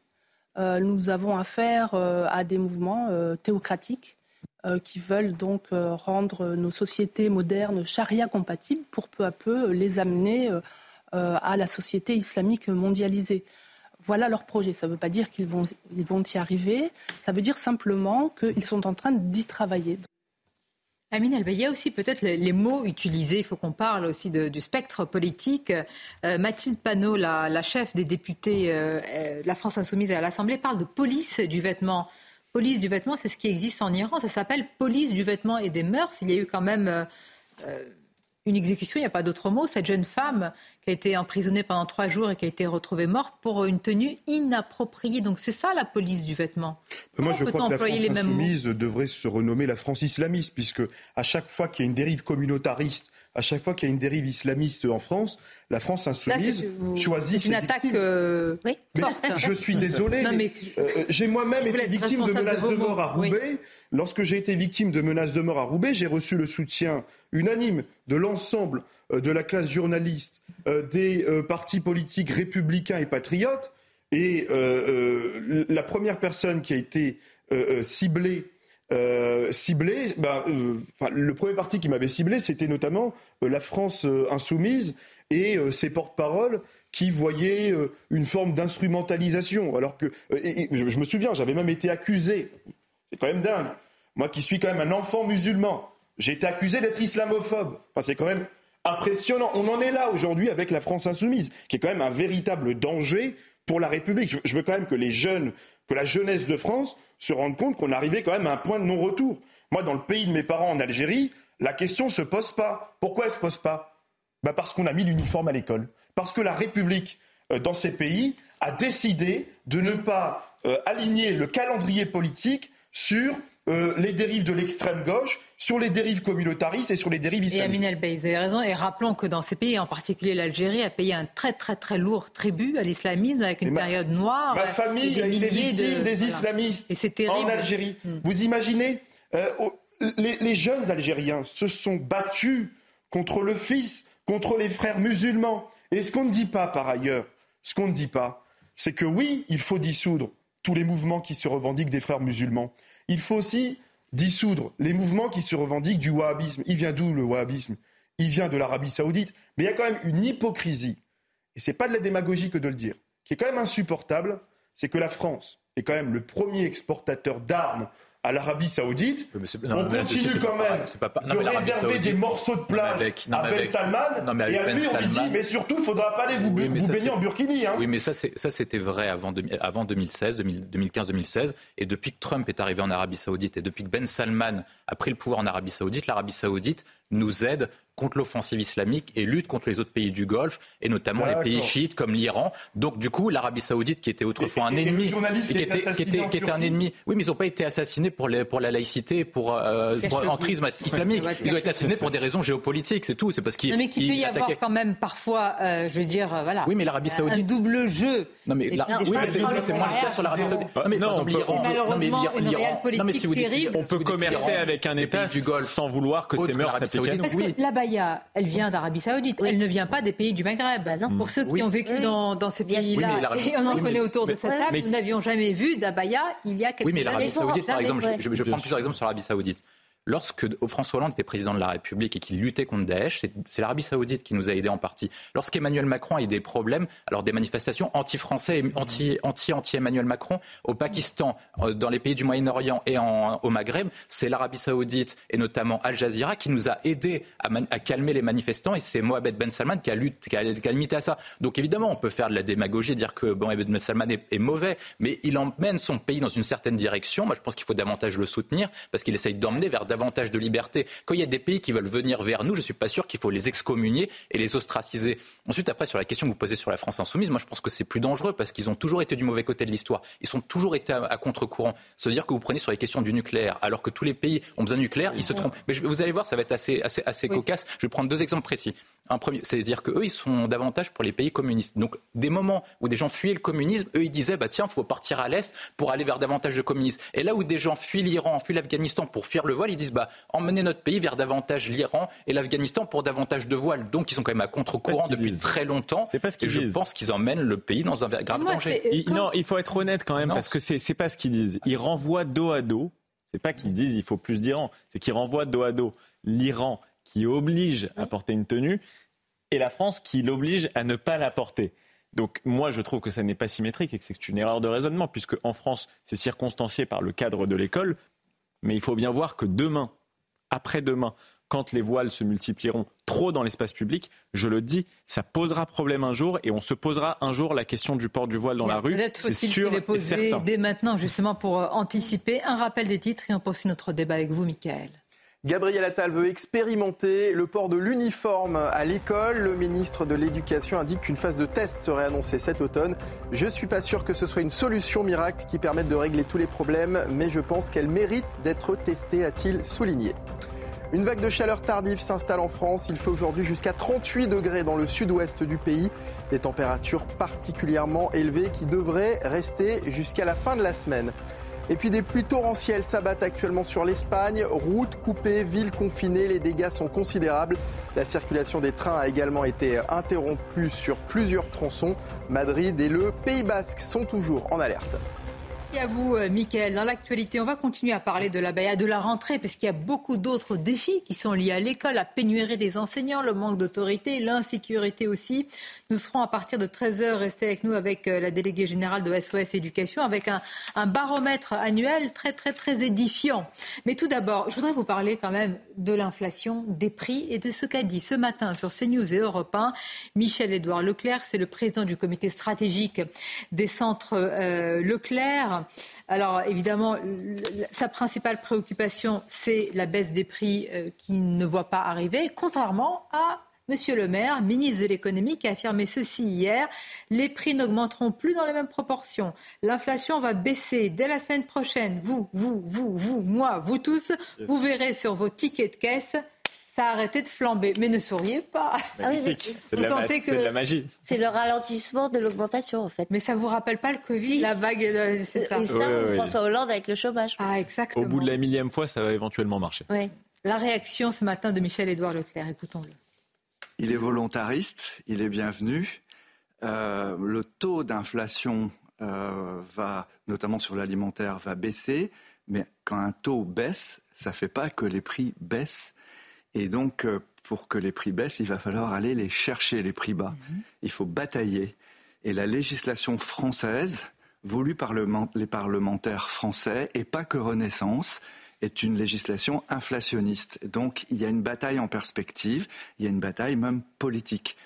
nous avons affaire à des mouvements théocratiques qui veulent donc rendre nos sociétés modernes charia compatibles pour peu à peu les amener à la société islamique mondialisée. Voilà leur projet. Ça ne veut pas dire qu'ils vont, ils vont y arriver. Ça veut dire simplement qu'ils sont en train d'y travailler. Amine il y a aussi peut-être les, mots utilisés. Il faut qu'on parle aussi du spectre politique. Euh, Mathilde Panot, la, chef des députés euh, euh, de la France Insoumise à l'Assemblée, parle de police du vêtement. Police du vêtement, c'est ce qui existe en Iran. Ça s'appelle police du vêtement et des mœurs. Il y a eu quand même une exécution, il n'y a pas d'autre mot. Cette jeune femme qui a été emprisonnée pendant trois jours et qui a été retrouvée morte pour une tenue inappropriée. Donc c'est ça la police du vêtement. Moi je crois que la France insoumise devrait se renommer la France islamiste, puisque à chaque fois qu'il y a une dérive communautariste, à chaque fois qu'il y a une dérive islamiste en France, la France insoumise choisit. C'est une attaque euh, Je suis désolé. Euh, j'ai moi-même été victime de menaces de, mort à Roubaix. Lorsque j'ai été victime de menaces de mort à Roubaix, j'ai reçu le soutien unanime de l'ensemble euh, de la classe journaliste, des partis politiques républicains et patriotes. Et la première personne qui a été ciblée euh, ciblé, ben, euh, le premier parti qui m'avait ciblé, c'était notamment euh, la France insoumise et ses porte-paroles qui voyaient une forme d'instrumentalisation. Alors que, je, me souviens, j'avais même été accusé, c'est quand même dingue, moi qui suis quand même un enfant musulman, j'ai été accusé d'être islamophobe. C'est quand même impressionnant. On en est là aujourd'hui avec la France insoumise, qui est quand même un véritable danger pour la République. je veux quand même que les jeunes, que la jeunesse de France se rendre compte qu'on arrivait quand même à un point de non-retour. Moi, dans le pays de mes parents en Algérie, la question ne se pose pas. Pourquoi elle ne se pose pas? Bah Parce qu'on a mis l'uniforme à l'école. Parce que la République, euh, dans ces pays, a décidé de ne pas euh, aligner le calendrier politique sur euh, les dérives de l'extrême gauche, sur les dérives communautaristes et sur les dérives islamistes. Et Amin vous avez raison. Et rappelons que dans ces pays, en particulier l'Algérie, a payé un très très très lourd tribut à l'islamisme avec une période noire. Ma famille a été victime des islamistes en Algérie. Hmm. Vous imaginez euh, les, jeunes Algériens se sont battus contre le fils, contre les frères musulmans. Et ce qu'on ne dit pas par ailleurs, ce qu'on ne dit pas, c'est que oui, il faut dissoudre tous les mouvements qui se revendiquent des frères musulmans. Il faut aussi dissoudre les mouvements qui se revendiquent du wahhabisme. Il vient d'où le wahhabisme? Il vient de l'Arabie saoudite. Mais il y a quand même une hypocrisie, et ce n'est pas de la démagogie que de le dire, qui est quand même insupportable, c'est que la France est quand même le premier exportateur d'armes à l'Arabie Saoudite, on continue quand même de réserver des morceaux de plage à Ben Salman, et à lui on lui dit, mais surtout, il ne faudra pas aller vous, baigner en burkini. Hein. Oui, mais ça, c'était vrai avant, avant 2016, 2015-2016, et depuis que Trump est arrivé en Arabie Saoudite, et depuis que Ben Salman a pris le pouvoir en Arabie Saoudite, l'Arabie Saoudite nous aide contre l'offensive islamique et lutte contre les autres pays du Golfe, et notamment les pays chiites comme l'Iran. Donc du coup, l'Arabie saoudite, qui était autrefois un ennemi, qui, était, un ennemi, oui, mais ils n'ont pas été assassinés pour, pour la laïcité, pour, euh, entrisme islamique. Ils ont été assassinés pour des raisons géopolitiques, c'est tout. C'est parce qu'ils. Mais qu'il peut y avoir quand même parfois, euh, je veux dire, euh, voilà. Oui, mais l'Arabie saoudite. Un double jeu. Non, mais oui, c'est moins le sur l'Arabie saoudite. Non, mais non, malheureusement une réelle politique terrible. On peut commercer avec un État du Golfe. sans vouloir que ces mœurs s'appliquent. Parce que la Baïa, elle vient d'Arabie Saoudite. Elle ne vient pas des pays du Maghreb. Bah Pour ceux qui ont vécu dans, ces pays-là, et on en connaît autour de cette table, nous n'avions jamais vu d'Abaya il y a quelques années. Oui, mais l'Arabie Saoudite, par exemple, je, je prends plusieurs exemples sur l'Arabie Saoudite. Lorsque François Hollande était président de la République et qu'il luttait contre Daesh, c'est l'Arabie Saoudite qui nous a aidés en partie. Lorsqu'Emmanuel Macron a eu des problèmes, alors des manifestations anti-français et anti-anti-Emmanuel Macron au Pakistan, euh, dans les pays du Moyen-Orient et au Maghreb, c'est l'Arabie Saoudite et notamment Al Jazeera qui nous a aidés à, calmer les manifestants et c'est Mohamed Ben Salman qui a, lutté, qui, a, limité à ça. Donc évidemment, on peut faire de la démagogie, dire que Mohamed Ben Salman est, est mauvais, mais il emmène son pays dans une certaine direction. Moi, je pense qu'il faut davantage le soutenir parce qu'il essaye d'emmener vers davantage de liberté. Quand il y a des pays qui veulent venir vers nous, je ne suis pas sûr qu'il faut les excommunier et les ostraciser. Ensuite, après, sur la question que vous posez sur la France insoumise, moi je pense que c'est plus dangereux parce qu'ils ont toujours été du mauvais côté de l'histoire. Ils ont toujours été à, contre-courant. Ça veut dire que vous prenez sur les questions du nucléaire, alors que tous les pays ont besoin de nucléaire, ils se trompent. Mais vous allez voir, ça va être assez, assez, assez cocasse. Je vais prendre deux exemples précis. Un premier, c'est-à-dire qu'eux, ils sont davantage pour les pays communistes. Donc, des moments où des gens fuyaient le communisme, eux, ils disaient, bah tiens, il faut partir à l'Est pour aller vers davantage de communisme. Et là où des gens fuient l'Iran, fuient l'Afghanistan pour fuir le voile, ils disent, bah, emmener notre pays vers davantage l'Iran et l'Afghanistan pour davantage de voiles. Donc, ils sont quand même à contre-courant depuis très longtemps. C'est pas ce qu'ils Je pense qu'ils emmènent le pays dans un grave danger. non, il faut être honnête quand même, parce que c'est, c'est pas ce qu'ils disent. Ils renvoient dos à dos. C'est pas qu'ils disent, il faut plus d'Iran. C'est qu'ils renvoient dos à dos l'Iran qui oblige à porter une tenue et la France qui l'oblige à ne pas la porter. Donc moi, je trouve que ça n'est pas symétrique et que c'est une erreur de raisonnement, puisque en France, c'est circonstancié par le cadre de l'école. Mais il faut bien voir que demain, après-demain, quand les voiles se multiplieront trop dans l'espace public, je le dis, ça posera problème un jour et on se posera un jour la question du port du voile dans la rue. Peut-être faut-il les poser dès maintenant, justement, pour euh, anticiper. Un rappel des titres et on poursuit notre débat avec vous, Michael. Gabriel Attal veut expérimenter le port de l'uniforme à l'école. Le ministre de l'Éducation indique qu'une phase de test serait annoncée cet automne. Je ne suis pas sûr que ce soit une solution miracle qui permette de régler tous les problèmes, mais je pense qu'elle mérite d'être testée, a-t-il souligné. Une vague de chaleur tardive s'installe en France. Il fait aujourd'hui jusqu'à 38 degrés dans le sud-ouest du pays. Des températures particulièrement élevées qui devraient rester jusqu'à la fin de la semaine. Et puis des pluies torrentielles s'abattent actuellement sur l'Espagne. Routes coupées, villes confinées, les dégâts sont considérables. La circulation des trains a également été interrompue sur plusieurs tronçons. Madrid et le Pays basque sont toujours en alerte. Merci à vous, euh, Mickaël. Dans l'actualité, on va continuer à parler de la de la rentrée, parce qu'il y a beaucoup d'autres défis qui sont liés à l'école, la pénurie des enseignants, le manque d'autorité, l'insécurité aussi. Nous serons à partir de 13h restés avec nous avec euh, la déléguée générale de SOS Éducation, avec un, un baromètre annuel très, très, très édifiant. Mais tout d'abord, je voudrais vous parler quand même de l'inflation, des prix et de ce qu'a dit ce matin sur CNews et Europe 1 Michel-Édouard Leclerc, c'est le président du comité stratégique des centres euh, Leclerc. Alors évidemment, sa principale préoccupation, c'est la baisse des prix euh, qui ne voit pas arriver, contrairement à Monsieur le maire, ministre de l'économie, qui a affirmé ceci hier. Les prix n'augmenteront plus dans les mêmes proportions. L'inflation va baisser dès la semaine prochaine. Vous, vous, vous, vous, moi, vous tous, vous verrez sur vos tickets de caisse ça a arrêté de flamber. Mais ne souriez pas. Ah c'est de, la magie. C'est le ralentissement de l'augmentation, en fait. Mais ça vous rappelle pas le Covid, la vague C'est ça. Et ça, François Hollande avec le chômage. Ah, exactement. Au bout de la millième fois, ça va éventuellement marcher. Oui. La réaction ce matin de Michel-Édouard Leclerc, écoutons-le. Il est volontariste, il est bienvenu. Euh, le taux d'inflation euh, va, notamment sur l'alimentaire, va baisser. Mais quand un taux baisse, ça ne fait pas que les prix baissent. Et donc, euh, pour que les prix baissent, il va falloir aller les chercher, les prix bas. Mhm. Il faut batailler. Et la législation française, voulue par les parlementaires français, et pas que Renaissance, est une législation inflationniste. Donc, il y a une bataille en perspective, il y a une bataille même politique.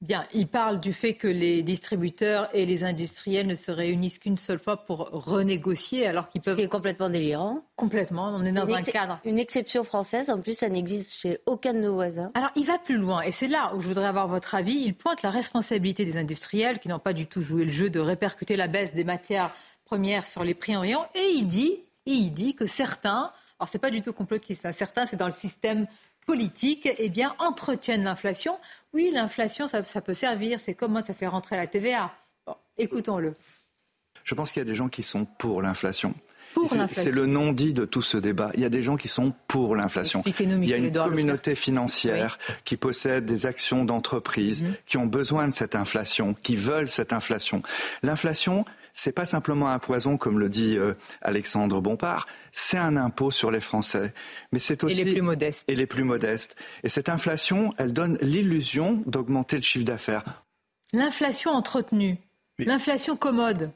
Bien, il parle du fait que les distributeurs et les industriels ne se réunissent qu'une seule fois pour renégocier, alors qu'ils peuvent. Ce qui est complètement délirant. Complètement, on est, dans un cadre. Une exception française, en plus, ça n'existe chez aucun de nos voisins. Alors, il va plus loin, et c'est là où je voudrais avoir votre avis. Il pointe la responsabilité des industriels qui n'ont pas du tout joué le jeu de répercuter la baisse des matières premières sur les prix en rayon, et il dit, il dit que certains, alors c'est pas du tout complotiste, hein, certains, c'est dans le système politique, eh bien, entretiennent l'inflation. Oui, l'inflation, ça, peut servir. C'est comment ça fait rentrer la TVA. écoutons-le. Je pense qu'il y a des gens qui sont pour l'inflation. C'est le non-dit de tout ce débat. Il y a des gens qui sont pour l'inflation. Il y a une communauté financière qui possède des actions d'entreprise, mhm. qui ont besoin de cette inflation, qui veulent cette inflation. L'inflation, c'est pas simplement un poison, comme le dit euh, Alexandre Bompard, c'est un impôt sur les Français. Mais c'est aussi. Et les plus modestes. Et les plus modestes. Et cette inflation, elle donne l'illusion d'augmenter le chiffre d'affaires. L'inflation entretenue, l'inflation commode.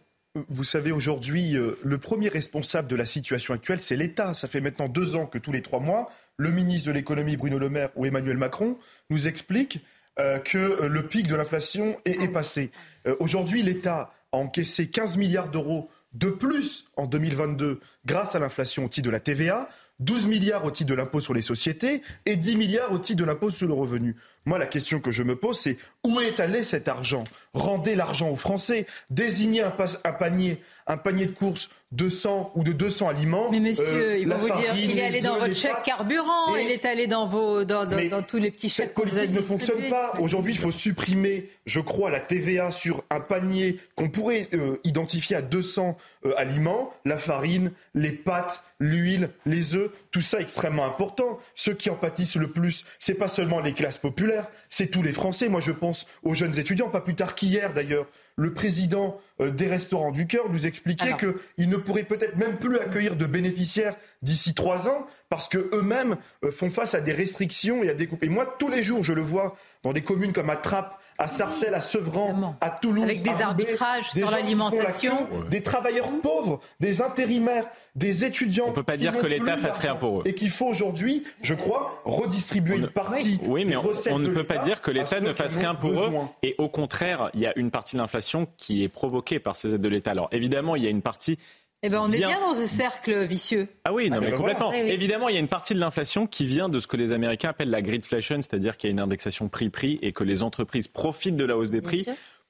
Vous savez, aujourd'hui, euh, le premier responsable de la situation actuelle, c'est l'État. Ça fait maintenant deux ans que tous les trois mois, le ministre de l'économie, Bruno Le Maire, ou Emmanuel Macron, nous explique euh, que le pic de l'inflation est, passé. aujourd'hui, l'État encaissé 15 milliards d'euros de plus en 2022 grâce à l'inflation au titre de la TVA, 12 milliards au titre de l'impôt sur les sociétés et 10 milliards au titre de l'impôt sur le revenu. Moi, la question que je me pose, c'est où est allé cet argent? Rendez l'argent aux Français, désignez un, un panier un panier de courses de 100 ou de 200 aliments. Mais monsieur, euh, il va vous dire, il est allé dans votre chèque carburant, il est allé dans, vos, dans, dans, tous les petits chèques. Cette politique ne fonctionne pas. Aujourd'hui, il faut supprimer, je crois, la TVA sur un panier qu'on pourrait euh, identifier à 200 euh, aliments, la farine, les pâtes, l'huile, les œufs, tout ça extrêmement important. Ceux qui en pâtissent le plus, c'est pas seulement les classes populaires, c'est tous les Français. Moi, je pense aux jeunes étudiants, pas plus tard qu'hier d'ailleurs le président euh, des Restaurants du Cœur nous expliquait qu'il ne pourrait peut-être même plus accueillir de bénéficiaires d'ici trois ans parce qu'eux-mêmes euh, font face à des restrictions et à des coupes. Et moi, tous les jours, je le vois dans des communes comme à Trappes, à Sarcelles, à Sevran, à Toulouse. Avec des arbitrages sur l'alimentation. Des travailleurs pauvres, des intérimaires, des étudiants. On ne peut pas dire que l'État fasse rien pour eux. Et qu'il faut aujourd'hui, je crois, redistribuer une partie. Oui, mais on, ne peut pas dire que l'État ne fasse rien pour eux. Et au contraire, il y a une partie de l'inflation qui est provoquée par ces aides de l'État. Alors évidemment, il y a une partie eh ben, on est bien dans ce cercle vicieux. Ah oui, non, ah, mais complètement. Évidemment, il y a une partie de l'inflation qui vient de ce que les Américains appellent la greedflation, c'est-à-dire qu'il y a une indexation prix-prix et que les entreprises profitent de la hausse des prix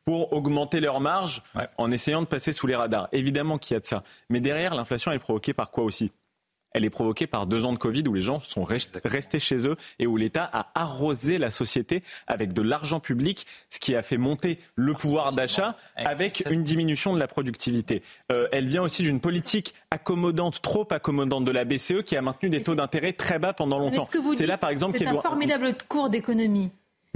pour augmenter leurs marges en essayant de passer sous les radars. Évidemment qu'il y a de ça. Mais derrière, l'inflation est provoquée par quoi aussi? Elle est provoquée par deux ans de Covid où les gens sont restés chez eux et où l'État a arrosé la société avec de l'argent public, ce qui a fait monter le pouvoir d'achat avec une diminution de la productivité. Euh, elle vient aussi d'une politique accommodante, trop accommodante de la BCE qui a maintenu des taux d'intérêt très bas pendant longtemps. C'est là, par exemple, C'est un formidable cours d'économie.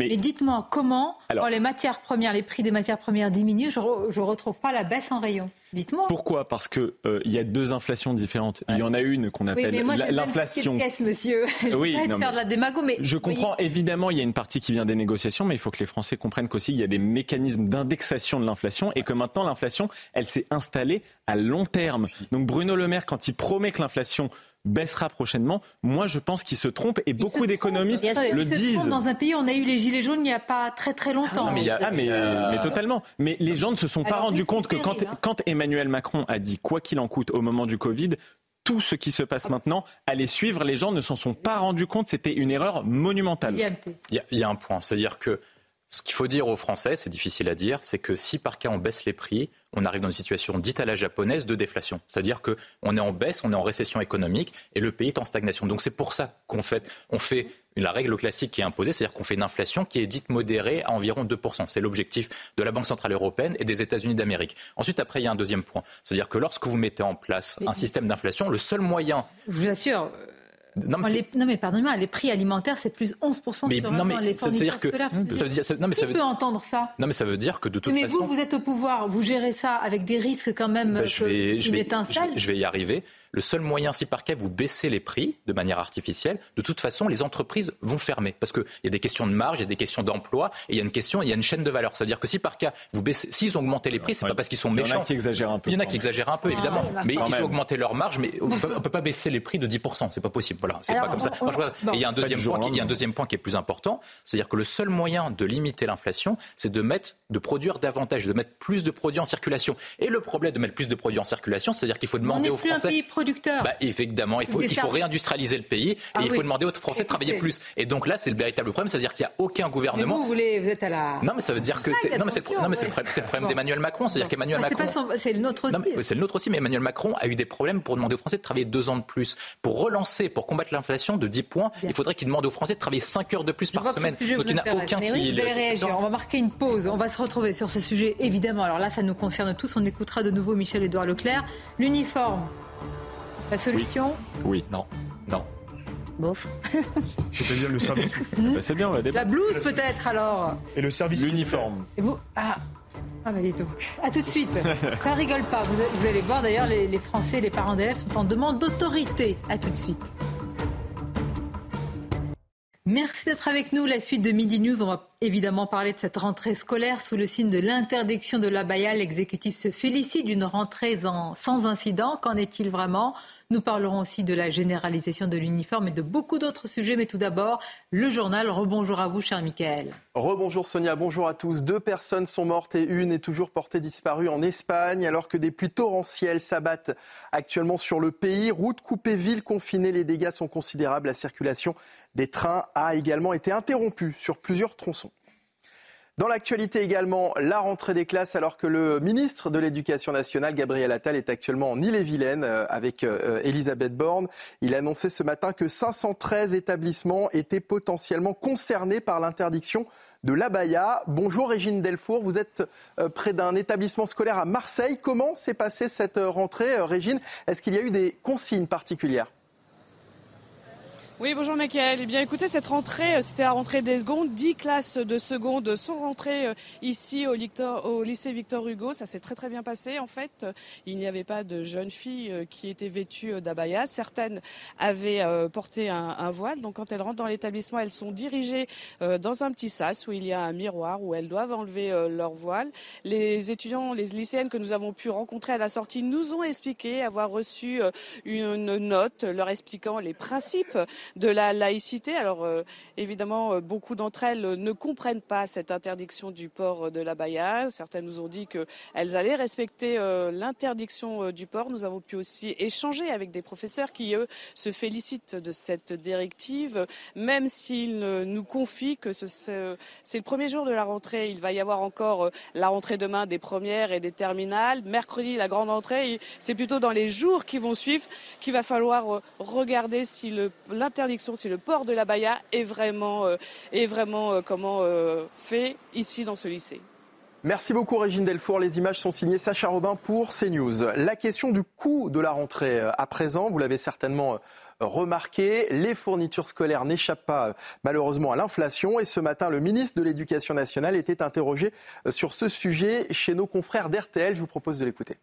Mais, dites-moi, comment, quand les matières premières, les prix des matières premières diminuent, je ne retrouve pas la baisse en rayon Dites-moi. Pourquoi? Parce qu'il euh, il y a deux inflations différentes. Il y en a une qu'on appelle oui, l'inflation. monsieur. Je oui, pas faire de la démago, mais je comprends. Évidemment, il y a une partie qui vient des négociations, mais il faut que les Français comprennent qu'aussi il y a des mécanismes d'indexation de l'inflation et que maintenant l'inflation, elle s'est installée à long terme. Donc Bruno Le Maire, quand il promet que l'inflation baissera prochainement. Moi, je pense qu'il se trompe et beaucoup d'économistes le disent. Dans un pays, on a eu les gilets jaunes il n'y a pas très très longtemps. Ah, mais, ah, euh, mais, totalement. Mais les gens ne se sont pas rendus compte que quand, hein. quand Emmanuel Macron a dit quoi qu'il en coûte au moment du Covid, tout ce qui se passe maintenant allait suivre. Les gens ne s'en sont pas rendus compte. C'était une erreur monumentale. Il y, a, il y a un point, c'est-à-dire que Ce qu'il faut dire aux Français, c'est difficile à dire, c'est que si par cas on baisse les prix, on arrive dans une situation dite à la japonaise de déflation. C'est-à-dire qu'on est en baisse, on est en récession économique et le pays est en stagnation. Donc c'est pour ça qu'on fait, on fait la règle classique qui est imposée, c'est-à-dire qu'on fait une inflation qui est dite modérée à environ 2%. C'est l'objectif de la Banque Centrale Européenne et des États-Unis d'Amérique. Ensuite, après, il y a un deuxième point. C'est-à-dire que lorsque vous mettez en place un système d'inflation, le seul moyen... Je vous assure, non mais, non mais, pardonnez-moi, les prix alimentaires, c'est plus 11% mais, sur non, mais, les fournitures que, scolaires. Ça veut dire, ça, non, mais Qui ça veut, peut entendre ça? Non mais ça veut dire que de toute mais façon... Mais vous, vous êtes au pouvoir, vous gérez ça avec des risques quand même ben, je, vais, je, vais, je, je vais y arriver. Le seul moyen, si par cas vous baissez les prix de manière artificielle, de toute façon, les entreprises vont fermer. Parce qu'il y a des questions de marge, il y a des questions d'emploi, et il y a une question, il y a une chaîne de valeur. C'est-à-dire que si par cas vous baissez, s'ils ont augmenté les prix, c'est pas parce qu'ils sont méchants. Il y en a qui exagèrent un peu. Il y en a qui exagèrent un peu, évidemment. Ah, mais ils même. ont augmenté leur marge, mais on peut, peut pas baisser les prix de 10%. C'est pas possible. Voilà. C'est pas comme ça. On, et il y a un deuxième point, qui, il y a un deuxième point qui est plus important. C'est-à-dire que le seul moyen de limiter l'inflation, c'est de mettre, de produire davantage, de mettre plus de produits en circulation. Et le problème de mettre plus de produits en circulation, c'est-à-dire qu'il faut demander aux Français. On n'est plus un pays producteur. Bah, évidemment, il faut, il faut réindustrialiser le pays et ah, il faut oui. demander aux Français de travailler plus. Et donc là, c'est le véritable problème, c'est-à-dire qu'il n'y a aucun gouvernement. Mais vous, voulez, vous êtes à la. Non, mais ça veut dire que c'est. Non, mais c'est non, mais c'est le problème, d'Emmanuel Macron, c'est-à-dire qu'Emmanuel ah, Macron. C'est le nôtre aussi. C'est le nôtre aussi, mais Emmanuel Macron a eu des problèmes pour demander aux Français de travailler deux ans de plus. Pour relancer, pour combattre l'inflation de 10 points, Bien. il faudrait qu'il demande aux Français de travailler 5 heures de plus Je par semaine. Donc il n'y a aucun mais qui. Oui, vous allez réagir. On va marquer une pause. On va se retrouver sur ce sujet, évidemment. Alors là, ça nous concerne tous. On écoutera de nouveau Michel-Édouard Leclerc. L'uniforme. La solution Oui, oui. non. Non. Bof. C'est-à-dire le service. bah, c'est bien, on va La blouse peut-être alors. Et le service. L'uniforme. Et vous Ah. Ah bah dis donc. À tout de suite. Ça rigole pas. Vous, vous allez voir d'ailleurs, les, les Français, les parents d'élèves sont en demande d'autorité. À tout de suite. Merci d'être avec nous. La suite de Midi News, on va évidemment parler de cette rentrée scolaire sous le signe de l'interdiction de l'abaya. L'exécutif se félicite d'une rentrée en, sans incident. Qu'en est-il vraiment? Nous parlerons aussi de la généralisation de l'uniforme et de beaucoup d'autres sujets. Mais tout d'abord, le journal. Rebonjour à vous, cher Michael. Rebonjour Sonia, bonjour à tous. Deux personnes sont mortes et une est toujours portée disparue en Espagne alors que des pluies torrentielles s'abattent actuellement sur le pays. Routes coupées, villes confinées, les dégâts sont considérables. La circulation des trains a également été interrompue sur plusieurs tronçons. Dans l'actualité également, la rentrée des classes alors que le ministre de l'Éducation nationale, Gabriel Attal, est actuellement en Ille-et-Vilaine avec Elisabeth Borne. Il a annoncé ce matin que 513 établissements étaient potentiellement concernés par l'interdiction de l'abaya. Bonjour Régine Delfour, vous êtes près d'un établissement scolaire à Marseille. Comment s'est passée cette rentrée, Régine? Est-ce qu'il y a eu des consignes particulières? Oui, bonjour Michael. Eh bien, écoutez, cette rentrée, c'était la rentrée des secondes. Dix classes de seconde sont rentrées ici au, lycée Victor Hugo. Ça s'est très très bien passé. En fait, il n'y avait pas de jeunes filles qui étaient vêtues d'abaya. Certaines avaient porté un, un, voile. Donc, quand elles rentrent dans l'établissement, elles sont dirigées dans un petit sas où il y a un miroir où elles doivent enlever leur voile. Les étudiants, les lycéennes que nous avons pu rencontrer à la sortie nous ont expliqué avoir reçu une note leur expliquant les principes de la laïcité. Alors euh, évidemment, euh, beaucoup d'entre elles ne comprennent pas cette interdiction du port de la baya. Certaines nous ont dit qu'elles allaient respecter euh, l'interdiction du port. Nous avons pu aussi échanger avec des professeurs qui, eux, se félicitent de cette directive, même s'ils nous confient que c'est le premier jour de la rentrée. Il va y avoir encore la rentrée demain des premières et des terminales. Mercredi, la grande entrée. C'est plutôt dans les jours qui vont suivre qu'il va falloir regarder si l'interdiction interdiction si le port de la baya est vraiment, euh, est vraiment euh, comment euh, fait ici dans ce lycée. Merci beaucoup Régine Delfour. Les images sont signées Sacha Robin pour CNews. La question du coût de la rentrée à présent, vous l'avez certainement remarqué, les fournitures scolaires n'échappent pas malheureusement à l'inflation et ce matin le ministre de l'Éducation nationale était interrogé sur ce sujet chez nos confrères d'RTL. Je vous propose de l'écouter.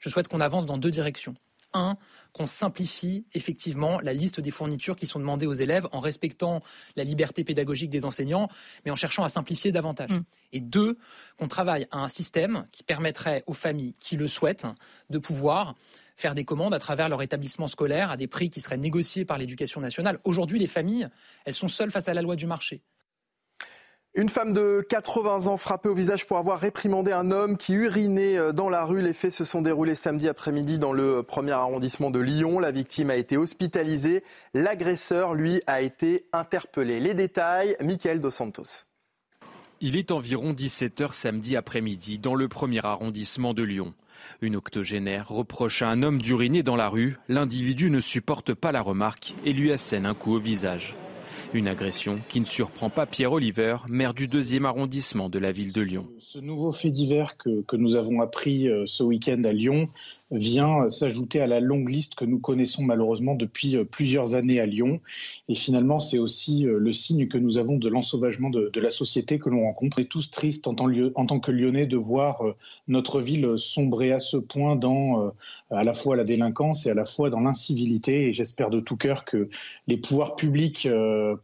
Je souhaite qu'on avance dans deux directions. Un, qu'on simplifie effectivement la liste des fournitures qui sont demandées aux élèves en respectant la liberté pédagogique des enseignants, mais en cherchant à simplifier davantage. Mmh. Et deux, qu'on travaille à un système qui permettrait aux familles qui le souhaitent de pouvoir faire des commandes à travers leur établissement scolaire à des prix qui seraient négociés par l'éducation nationale. Aujourd'hui, les familles, elles sont seules face à la loi du marché. Une femme de 80 ans frappée au visage pour avoir réprimandé un homme qui urinait dans la rue. Les faits se sont déroulés samedi après-midi dans le premier arrondissement de Lyon. La victime a été hospitalisée. L'agresseur, lui, a été interpellé. Les détails, Michael Dos Santos. Il est environ 17h samedi après-midi dans le premier arrondissement de Lyon. Une octogénaire reproche à un homme d'uriner dans la rue. L'individu ne supporte pas la remarque et lui assène un coup au visage. Une agression qui ne surprend pas Pierre Oliver, maire du deuxième arrondissement de la ville de Lyon. Ce nouveau fait divers que, nous avons appris euh, ce week-end à Lyon vient s'ajouter à la longue liste que nous connaissons malheureusement depuis euh, plusieurs années à Lyon. Et finalement, c'est aussi euh, le signe que nous avons de l'ensauvagement de, la société que l'on rencontre. On est tous tristes en tant, en tant, que Lyonnais de voir notre ville sombrer à ce point dans à la fois la délinquance et à la fois dans l'incivilité. Et j'espère de tout cœur que les pouvoirs publics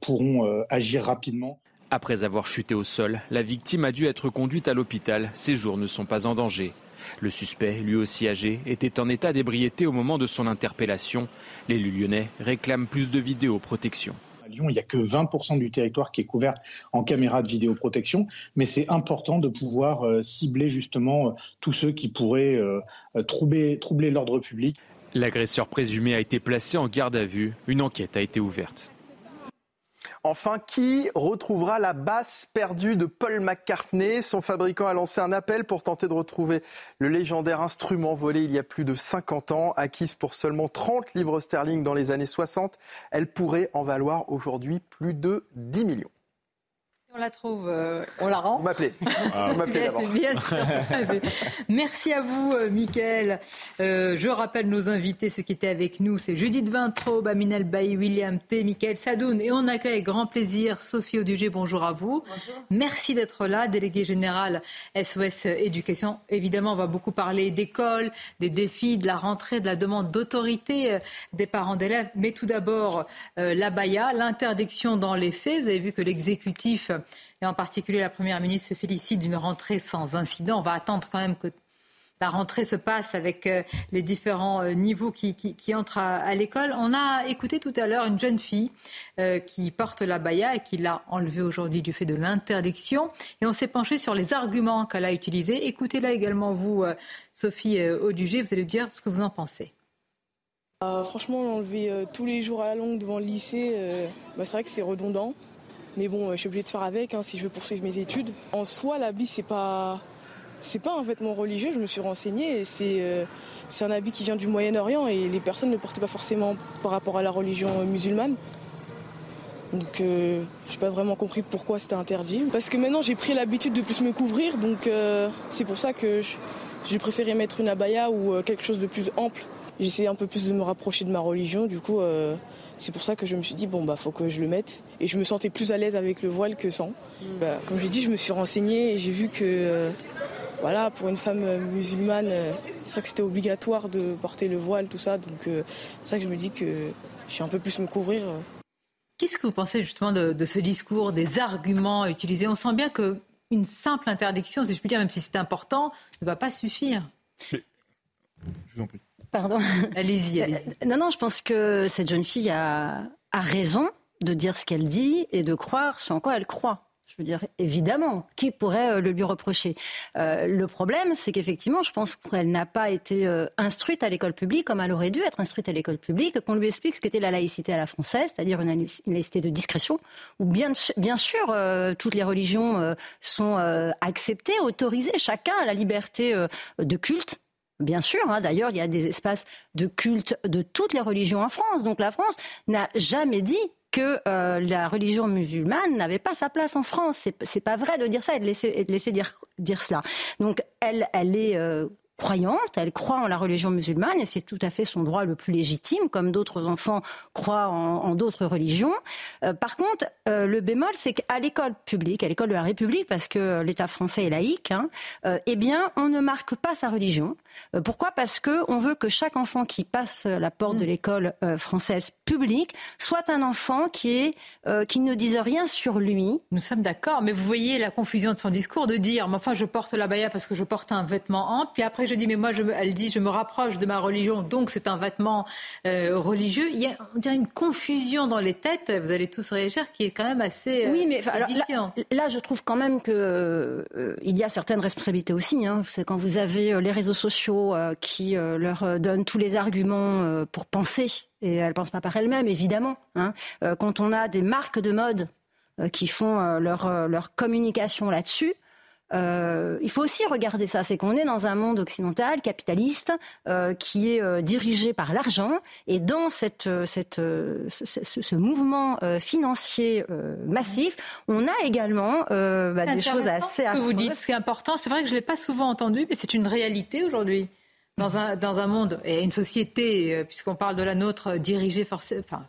pourront euh, agir rapidement. Après avoir chuté au sol, la victime a dû être conduite à l'hôpital. Ses jours ne sont pas en danger. Le suspect, lui aussi âgé, était en état d'ébriété au moment de son interpellation. L'élu lyonnais réclame plus de vidéoprotection. À Lyon, il n'y a que 20% du territoire qui est couvert en caméras de vidéoprotection, mais c'est important de pouvoir euh, cibler justement euh, tous ceux qui pourraient troubler, troubler l'ordre public. L'agresseur présumé a été placé en garde à vue. Une enquête a été ouverte. Enfin, qui retrouvera la basse perdue de Paul McCartney? Son fabricant a lancé un appel pour tenter de retrouver le légendaire instrument volé il y a plus de 50 ans, acquise pour seulement 30 livres sterling dans les années 60. Elle pourrait en valoir aujourd'hui plus de 10 millions on la trouve, euh, on la rend. Vous m'appelez. Ah. Vous m'appelez bien, Merci à vous, euh, Mickaël. Euh, je rappelle nos invités, ceux qui étaient avec nous, c'est Judith Vintraube, Aminel Bailly, William T, Mickaël Sadoun. Et on accueille avec grand plaisir Sophie Audugé. Bonjour à vous. Bonjour. Merci d'être là, déléguée générale SOS Éducation. Évidemment, on va beaucoup parler d'école, des défis, de la rentrée, de la demande d'autorité des parents d'élèves. Mais tout d'abord, la BAYA, l'interdiction dans les faits. Vous avez vu que l'exécutif et en particulier la Première ministre se félicite d'une rentrée sans incident. On va attendre quand même que la rentrée se passe avec euh, les différents euh, niveaux qui, entrent à, l'école. On a écouté tout à l'heure une jeune fille euh, qui porte la baya et qui l'a enlevée aujourd'hui du fait de l'interdiction. Et on s'est penché sur les arguments qu'elle a utilisés. Écoutez-la également, vous, Sophie Audugé, vous allez dire ce que vous en pensez. franchement, l'enlever tous les jours à la longue devant le lycée, bah, c'est vrai que c'est redondant. Mais bon, euh, je suis obligée de faire avec hein, si je veux poursuivre mes études. En soi, l'habit, c'est pas. C'est pas un vêtement religieux, je me suis renseignée. Euh, c'est un habit qui vient du Moyen-Orient et les personnes ne portent pas forcément par rapport à la religion musulmane. Donc euh, je n'ai pas vraiment compris pourquoi c'était interdit. Parce que maintenant j'ai pris l'habitude de plus me couvrir, donc c'est pour ça que j'ai préféré mettre une abaya ou quelque chose de plus ample. J'essaie un peu plus de me rapprocher de ma religion, du coup c'est pour ça que je me suis dit, bon, bah, faut que je le mette. Et je me sentais plus à l'aise avec le voile que sans. Mm. Bah, comme j'ai dit, je me suis renseignée et j'ai vu que, euh, voilà, pour une femme euh, musulmane, euh, c'est vrai que c'était obligatoire de porter le voile, tout ça. Donc, c'est ça que je me dis que je suis un peu plus me couvrir. Qu'est-ce que vous pensez justement de, ce discours, des arguments utilisés? On sent bien qu'une simple interdiction, si je puis dire, même si c'est important, ne va pas suffire. Je vous en prie. Pardon. Allez-y. Euh, non, non, je pense que cette jeune fille a, a raison de dire ce qu'elle dit et de croire ce en quoi elle croit. Je veux dire, évidemment, qui pourrait euh, le lui reprocher? Euh, Le problème, c'est qu'effectivement, je pense qu'elle n'a pas été instruite à l'école publique comme elle aurait dû être instruite à l'école publique, qu'on lui explique ce qu'était la laïcité à la française, c'est-à-dire une, laïcité de discrétion, où bien, bien sûr, toutes les religions sont acceptées, autorisées, chacun a la liberté de culte, Bien sûr, hein. d'ailleurs, il y a des espaces de culte de toutes les religions en France. Donc la France n'a jamais dit que euh, la religion musulmane n'avait pas sa place en France. C'est, pas vrai de dire ça et de laisser, dire cela. Donc elle, elle est euh, croyante, elle croit en la religion musulmane et c'est tout à fait son droit le plus légitime, comme d'autres enfants croient en, d'autres religions. Euh, par contre, euh, le bémol, c'est qu'à l'école publique, à l'école de la République, parce que l'État français est laïque, hein, euh, eh bien, on ne marque pas sa religion. pourquoi? Parce que on veut que chaque enfant qui passe la porte de mm. l'école française publique soit un enfant qui est qui ne dise rien sur lui. Nous sommes d'accord, mais vous voyez la confusion de son discours de dire, mais enfin, je porte la baya parce que je porte un vêtement ample, puis après je dis, mais moi, je elle dit, je me rapproche de ma religion, donc c'est un vêtement euh, religieux. Il y a, on dirait une confusion dans les têtes, vous allez tous réagir, qui est quand même assez. oui, mais là, je trouve quand même qu'il euh, il y a certaines responsabilités aussi. Hein. C'est quand vous avez euh, les réseaux sociaux qui leur donnent tous les arguments pour penser, et elles ne pensent pas par elles-mêmes, évidemment. Hein. quand on a des marques de mode qui font leur, leur communication là-dessus. Euh, il faut aussi regarder ça, c'est qu'on est dans un monde occidental, capitaliste, euh, qui est euh, dirigé par l'argent, et dans cette, cette, ce, mouvement financier massif, on a également bah, des choses assez que vous dites, ce qui est important, c'est vrai que je ne l'ai pas souvent entendu, mais c'est une réalité aujourd'hui. Dans un, dans un monde et une société, puisqu'on parle de la nôtre, dirigée forcément, enfin,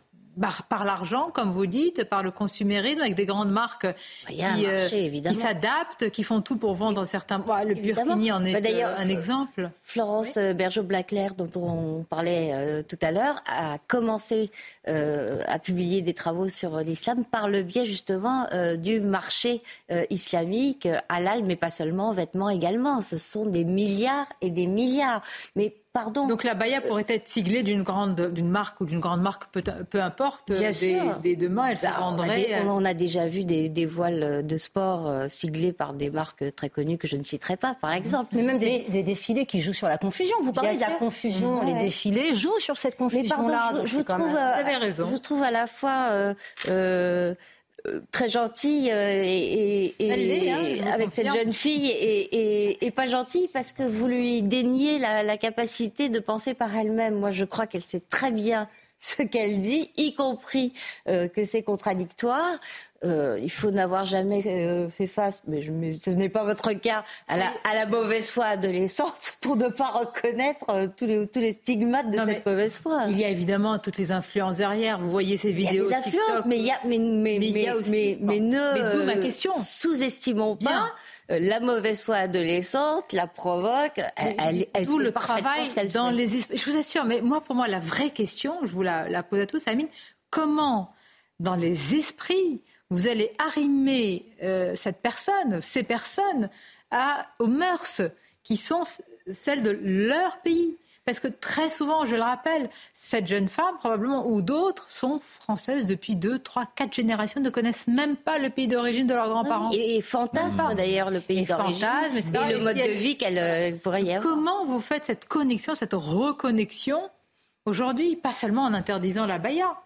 par, l'argent, comme vous dites, par le consumérisme, avec des grandes marques qui, euh, s'adaptent, qui font tout pour vendre certains. Bah, le Burkini en est bah, euh, un exemple. Florence oui. Bergeau-Blaclair, dont on parlait euh, tout à l'heure, a commencé à publier des travaux sur l'islam par le biais justement du marché islamique, halal, mais pas seulement, vêtements également. Ce sont des milliards et des milliards. Mais donc la baya pourrait être siglée d'une grande, d'une marque ou d'une grande marque, peu, peu importe. Bien des, sûr. Des demain, elle se bah, vendrait. Euh, on a, déjà vu des, voiles de sport euh, siglés par des marques très connues que je ne citerai pas, par exemple. Mais même des, défilés qui jouent sur la confusion. Vous parlez de la confusion. Les défilés jouent sur cette confusion-là. Je, je, trouve, vous avez raison. Je trouve à la fois. Euh, très gentille euh, et, hein, avec cette jeune fille et, pas gentille parce que vous lui déniez la capacité de penser par elle-même. Moi, je crois qu'elle sait très bien ce qu'elle dit, y compris euh, que c'est contradictoire. Euh, il faut n'avoir jamais euh, fait face, mais, ce n'est pas votre cas, à la, mauvaise foi adolescente pour ne pas reconnaître tous, les, tous les stigmates de cette mauvaise foi. Il y a évidemment toutes les influences derrière. Vous voyez ces vidéos. Il y a des influences, mais, il y a, mais, mais, mais, mais, mais, ne ma question. sous-estimons pas. Euh, la mauvaise foi adolescente la provoque. Elle, elle, le travail dans les Je vous assure, mais moi, pour moi, la vraie question, je vous la, pose à tous, Amine, comment, dans les esprits, vous allez arrimer euh, cette personne, ces personnes, à, aux mœurs qui sont celles de leur pays parce que très souvent, je le rappelle, cette jeune femme, probablement, ou d'autres, sont françaises depuis deux, trois, quatre générations, ne connaissent même pas le pays d'origine de leurs grands-parents. Et, fantasment d'ailleurs le pays d'origine et, le mode de vie qu'elle euh, pourrait y avoir. Comment vous faites cette connexion, cette reconnexion aujourd'hui, pas seulement en interdisant la baya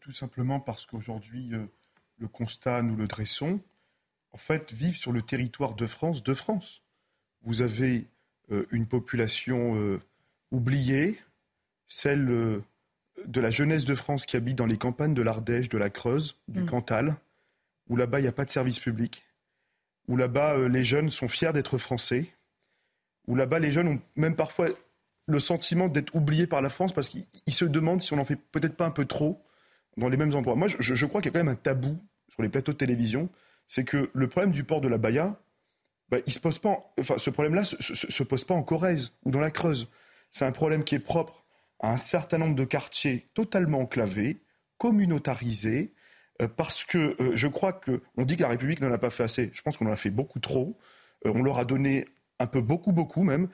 Tout simplement parce qu'aujourd'hui, euh, le constat, nous le dressons, en fait, vivent sur le territoire de France, de France. Vous avez euh, une population oubliée, celle euh, de la jeunesse de France qui habite dans les campagnes de l'Ardèche, de la Creuse, du mm. Cantal, où là-bas il n'y a pas de service public, où là-bas euh, les jeunes sont fiers d'être français, où là-bas les jeunes ont même parfois le sentiment d'être oubliés par la France parce qu'ils se demandent si on n'en fait peut-être pas un peu trop dans les mêmes endroits. Moi, je, crois qu'il y a quand même un tabou sur les plateaux de télévision, c'est que le problème du port de la Baïa, bah, il se pose pas, enfin, ce problème-là se, se, pose pas en Corrèze ou dans la Creuse. C'est un problème qui est propre à un certain nombre de quartiers totalement enclavés, communautarisés, euh, parce que euh, je crois qu'on dit que la République n'en a pas fait assez. Je pense qu'on en a fait beaucoup trop. Euh, on leur a donné un peu beaucoup, beaucoup même,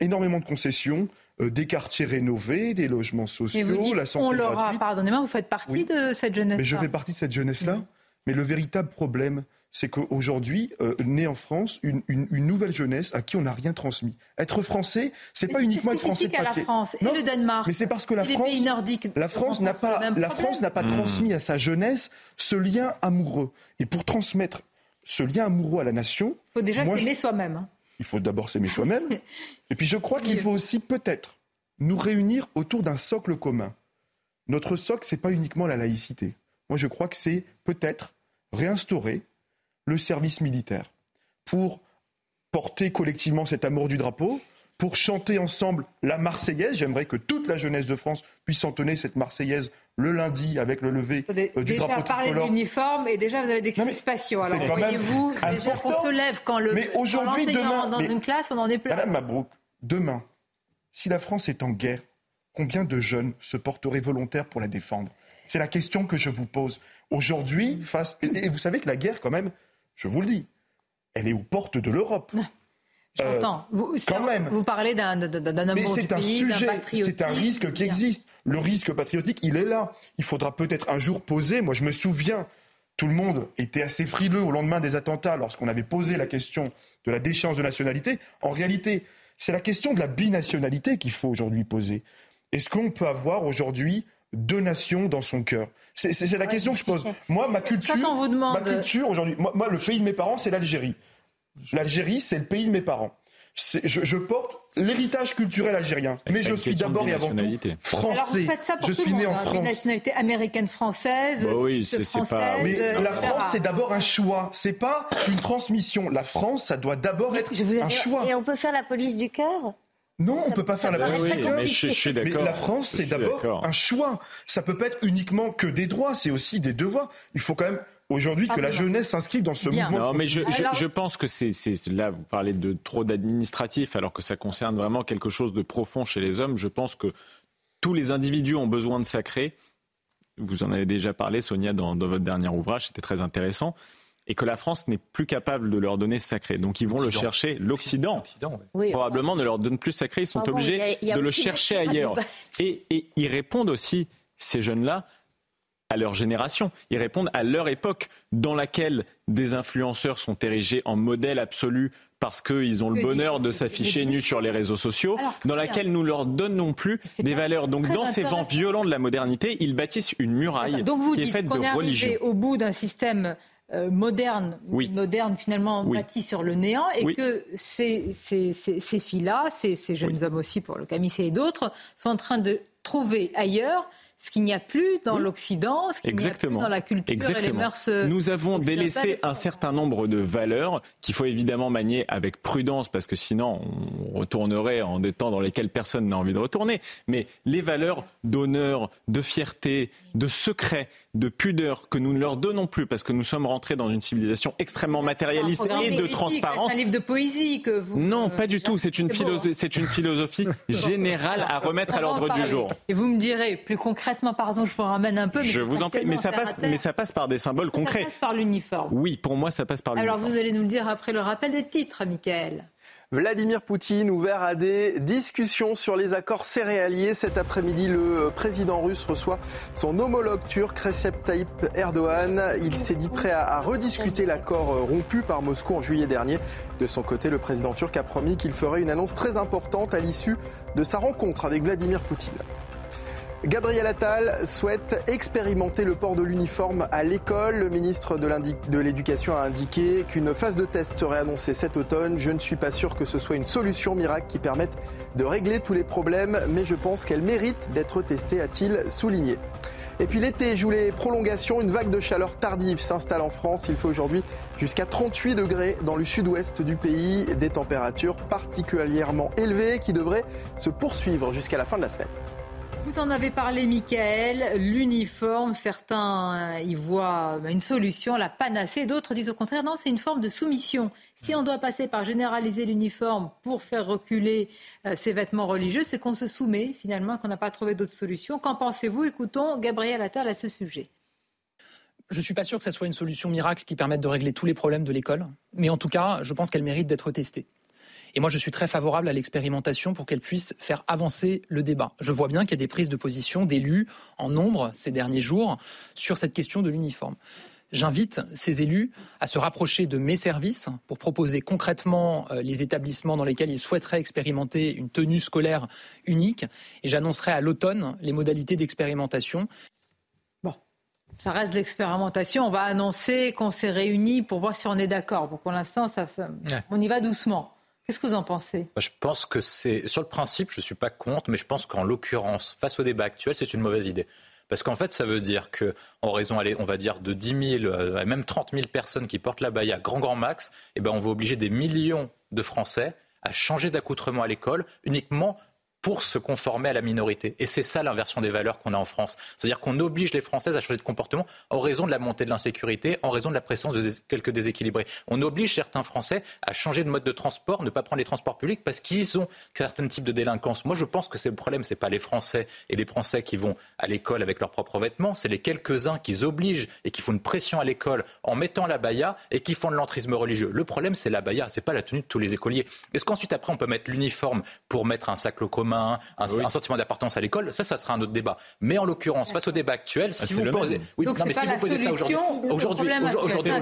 énormément de concessions, des quartiers rénovés, des logements sociaux, la santé on leur Pardonnez-moi, vous faites partie de cette jeunesse-là. Mais je fais partie de cette jeunesse-là. Mais le véritable problème, c'est qu'aujourd'hui euh, naît en France une, nouvelle jeunesse à qui on n'a rien transmis. Être français, c'est pas uniquement être français. à la France et le Danemark. Mais c'est parce que la et France, les pays nordiques, la France n'a pas, la France n'a pas mmh. transmis à sa jeunesse ce lien amoureux. Et pour transmettre ce lien amoureux à la nation, il faut déjà s'aimer soi-même. Il faut d'abord s'aimer soi-même. et puis je crois qu'il faut aussi peut-être nous réunir autour d'un socle commun. Notre socle, c'est pas uniquement la laïcité. Moi, je crois que c'est peut-être réinstaurer le service militaire, pour porter collectivement cet amour du drapeau, pour chanter ensemble la Marseillaise. J'aimerais que toute la jeunesse de France puisse entonner cette Marseillaise le lundi avec le lever euh, du drapeau tricolore. Déjà parler d'uniforme et déjà vous avez des crispations. Alors voyez-vous, déjà qu'on se lève quand le mais aujourd'hui, demain, dans une classe, on en est plein. Madame Mabrouk, demain, si la France est en guerre, combien de jeunes se porteraient volontaires pour la défendre? C'est la question que je vous pose. Aujourd'hui, face et vous savez que la guerre, quand même, je vous le dis, elle est aux portes de l'Europe. J'entends. Euh, vous, quand même. Vous parlez d'un amour du pays, d'un patriotisme. C'est un risque qui existe. Le risque patriotique, il est là. Il faudra peut-être un jour poser. Moi, je me souviens, tout le monde était assez frileux au lendemain des attentats lorsqu'on avait posé la question de la déchéance de nationalité. En réalité, c'est la question de la binationalité qu'il faut aujourd'hui poser. Est-ce qu'on peut avoir aujourd'hui deux nations dans son cœur? C'est la question que je pose. Moi, ma culture, ma culture aujourd'hui, moi, le pays de mes parents, c'est l'Algérie. L'Algérie, c'est le pays de mes parents. Je, je, porte l'héritage culturel algérien, mais je suis d'abord et avant tout français. je suis né en hein, France. Une nationalité américaine française. Bah oui, c'est pas. Mais la France, c'est d'abord un choix. C'est pas une transmission. La France, ça doit d'abord être un choix. Et on peut faire la police du cœur? Non, on ne peut pas faire la police du mais je, suis Mais la France, c'est d'abord un choix. Ça peut pas être uniquement que des droits, c'est aussi des devoirs. Il faut quand même aujourd'hui que la jeunesse s'inscrive dans ce mouvement. Non, mais je, je, pense que c'est là, vous parlez de trop d'administratif, alors que ça concerne vraiment quelque chose de profond chez les hommes. Je pense que tous les individus ont besoin de sacré. Vous en avez déjà parlé, Sonia, dans, dans votre dernier ouvrage, c'était très intéressant. Et que la France n'est plus capable de leur donner sacré. Donc ils vont le chercher. L'Occident, probablement, ne leur donne plus sacré. Ils sont obligés de le chercher ailleurs. Et, et ils répondent aussi, ces jeunes-là, à leur génération. Ils répondent à leur époque dans laquelle des influenceurs sont érigés en modèle absolu parce qu'ils ont le bonheur de s'afficher nus sur les réseaux sociaux, dans laquelle nous leur donnons plus des valeurs. Donc dans ces vents violents de la modernité, ils bâtissent une muraille qui est faite de religion. au bout d'un système euh, moderne, moderne finalement bâti sur le néant, et que ces, ces, ces, filles-là, ces, jeunes hommes aussi pour le Camissé et d'autres, sont en train de trouver ailleurs ce qu'il n'y a plus dans l'Occident, ce qu'il n'y a plus dans la culture et les mœurs. Euh, Nous avons délaissé un certain nombre de valeurs qu'il faut évidemment manier avec prudence parce que sinon on retournerait en des temps dans lesquels personne n'a envie de retourner. Mais les valeurs d'honneur, de fierté, de secret, de pudeur que nous ne leur donnons plus parce que nous sommes rentrés dans une civilisation extrêmement matérialiste et de transparence. C'est un livre de poésie que vous. Non, euh, pas du tout. C'est une, c'est une philosophie générale à remettre à l'ordre du jour. Et vous me direz plus concrètement, pardon, je vous ramène un peu. je vous en prie, mais ça passe, mais ça passe par des symboles concrets. Ça passe par l'uniforme. Oui, pour moi, ça passe par l'uniforme. Alors vous allez nous le dire après le rappel des titres, Michael. Vladimir Poutine ouvert à des discussions sur les accords céréaliers. Cet après-midi, le président russe reçoit son homologue turc Recep Tayyip Erdogan. Il s'est dit prêt à, rediscuter l'accord rompu par Moscou en juillet dernier. De son côté, le président turc a promis qu'il ferait une annonce très importante à l'issue de sa rencontre avec Vladimir Poutine. Gabriel Attal souhaite expérimenter le port de l'uniforme à l'école. Le ministre de l'Éducation a indiqué qu'une phase de test serait annoncée cet automne. Je ne suis pas sûr que ce soit une solution miracle qui permette de régler tous les problèmes, mais je pense qu'elle mérite d'être testée, a-t-il souligné. Et puis l'été joue les prolongations. Une vague de chaleur tardive s'installe en France. Il fait aujourd'hui jusqu'à 38 degrés dans le sud-ouest du pays. Des températures particulièrement élevées qui devraient se poursuivre jusqu'à la fin de la semaine. Vous en avez parlé, Michael. L'uniforme, certains euh, y voient bah, une solution, la panacée. D'autres disent au contraire, non, c'est une forme de soumission. Si on doit passer par généraliser l'uniforme pour faire reculer euh, ces vêtements religieux, c'est qu'on se soumet finalement, qu'on n'a pas trouvé d'autre solution. Qu'en pensez-vous? Écoutons Gabriel Attal à ce sujet. Je ne suis pas sûr que ce soit une solution miracle qui permette de régler tous les problèmes de l'école, mais en tout cas, je pense qu'elle mérite d'être testée. Et moi, je suis très favorable à l'expérimentation pour qu'elle puisse faire avancer le débat. Je vois bien qu'il y a des prises de position d'élus en nombre ces derniers jours sur cette question de l'uniforme. J'invite ces élus à se rapprocher de mes services pour proposer concrètement euh, les établissements dans lesquels ils souhaiteraient expérimenter une tenue scolaire unique et j'annoncerai à l'automne les modalités d'expérimentation. Bon, ça reste l'expérimentation. On va annoncer qu'on s'est réunis pour voir si on est d'accord. Pour l'instant, ça, on y va doucement. Qu'est-ce que vous en pensez? Je pense que c'est, sur le principe, je ne suis pas contre, mais je pense qu'en l'occurrence, face au débat actuel, c'est une mauvaise idée. Parce qu'en fait, ça veut dire que, en raison, on va dire, de 10 000, euh, même 30 000 personnes qui portent la à grand, grand max, eh ben, on va obliger des millions de Français à changer d'accoutrement à l'école uniquement pour se conformer à la minorité. Et c'est ça l'inversion des valeurs qu'on a en France. C'est-à-dire qu'on oblige les Françaises à changer de comportement en raison de la montée de l'insécurité, en raison de la présence de quelques déséquilibrés. On oblige certains Français à changer de mode de transport, ne pas prendre les transports publics parce qu'ils ont certains types de délinquance. Moi, je pense que c'est le problème, c'est pas les Français et les Français qui vont à l'école avec leurs propres vêtements, c'est les quelques-uns qui obligent et qui font une pression à l'école en mettant la baya et qui font de l'entrisme religieux. Le problème, c'est la baya, c'est pas la tenue de tous les écoliers. Est-ce qu'ensuite après on peut mettre l'uniforme pour mettre un sac au commun un, un sentiment d'appartenance à l'école, ça, ça sera un autre débat. Mais en l'occurrence, face au débat actuel, si ah, vous posez, oui, non, mais si vous posez ça aujourd'hui, aujourd'hui, aujourd'hui,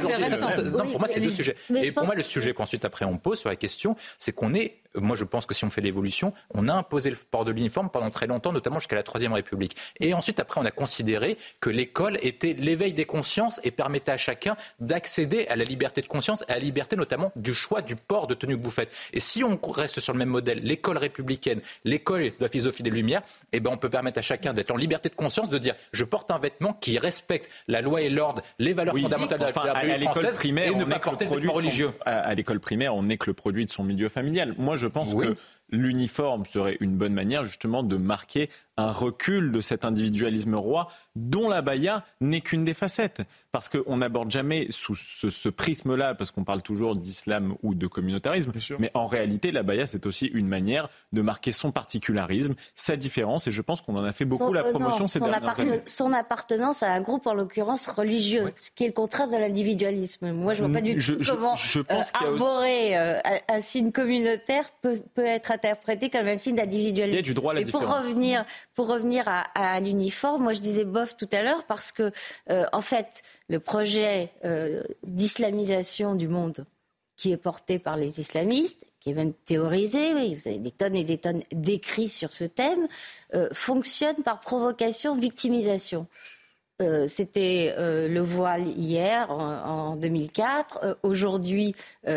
non, pour moi, c'est deux sujets. Et pour moi, le sujet qu'ensuite après on pose sur la question, c'est qu'on est moi je pense que si on fait l'évolution, on a imposé le port de l'uniforme pendant très longtemps, notamment jusqu'à la Troisième République. Et ensuite, après, on a considéré que l'école était l'éveil des consciences et permettait à chacun d'accéder à la liberté de conscience et à la liberté notamment du choix du port de tenue que vous faites. Et si on reste sur le même modèle, l'école républicaine, l'école de la philosophie des Lumières, eh ben on peut permettre à chacun d'être en liberté de conscience, de dire je porte un vêtement qui respecte la loi et l'ordre, les valeurs fondamentales de la République primaire, et ne pas porter de religieux. à l'école primaire, on n'est que le produit de son milieu familial. Moi, je pense que l'uniforme serait une bonne manière justement de marquer un recul de cet individualisme roi dont la baya n'est qu'une des facettes. Parce qu'on n'aborde jamais sous ce, prisme-là, parce qu'on parle toujours d'islam ou de communautarisme, mais en réalité, la baya, c'est aussi une manière de marquer son particularisme, sa différence, et je pense qu'on en a fait beaucoup la promotion ces dernières années. Son appartenance à un groupe, en l'occurrence religieux, ce qui est le contraire de l'individualisme. Moi, je ne vois pas du tout comment je, pense euh, arborer euh, un signe communautaire peut, peut, être interprété comme un signe d'individualisme. Il y a du droit à la et pour revenir, pour revenir à, l'uniforme, moi je disais bof tout à l'heure parce que, euh, en fait, le projet euh, d'islamisation du monde qui est porté par les islamistes, qui est même théorisé, oui, vous avez des tonnes et des tonnes d'écrits sur ce thème, euh, fonctionne par provocation, victimisation. Euh, c'était euh, le voile hier, en, 2004. Euh, aujourd'hui,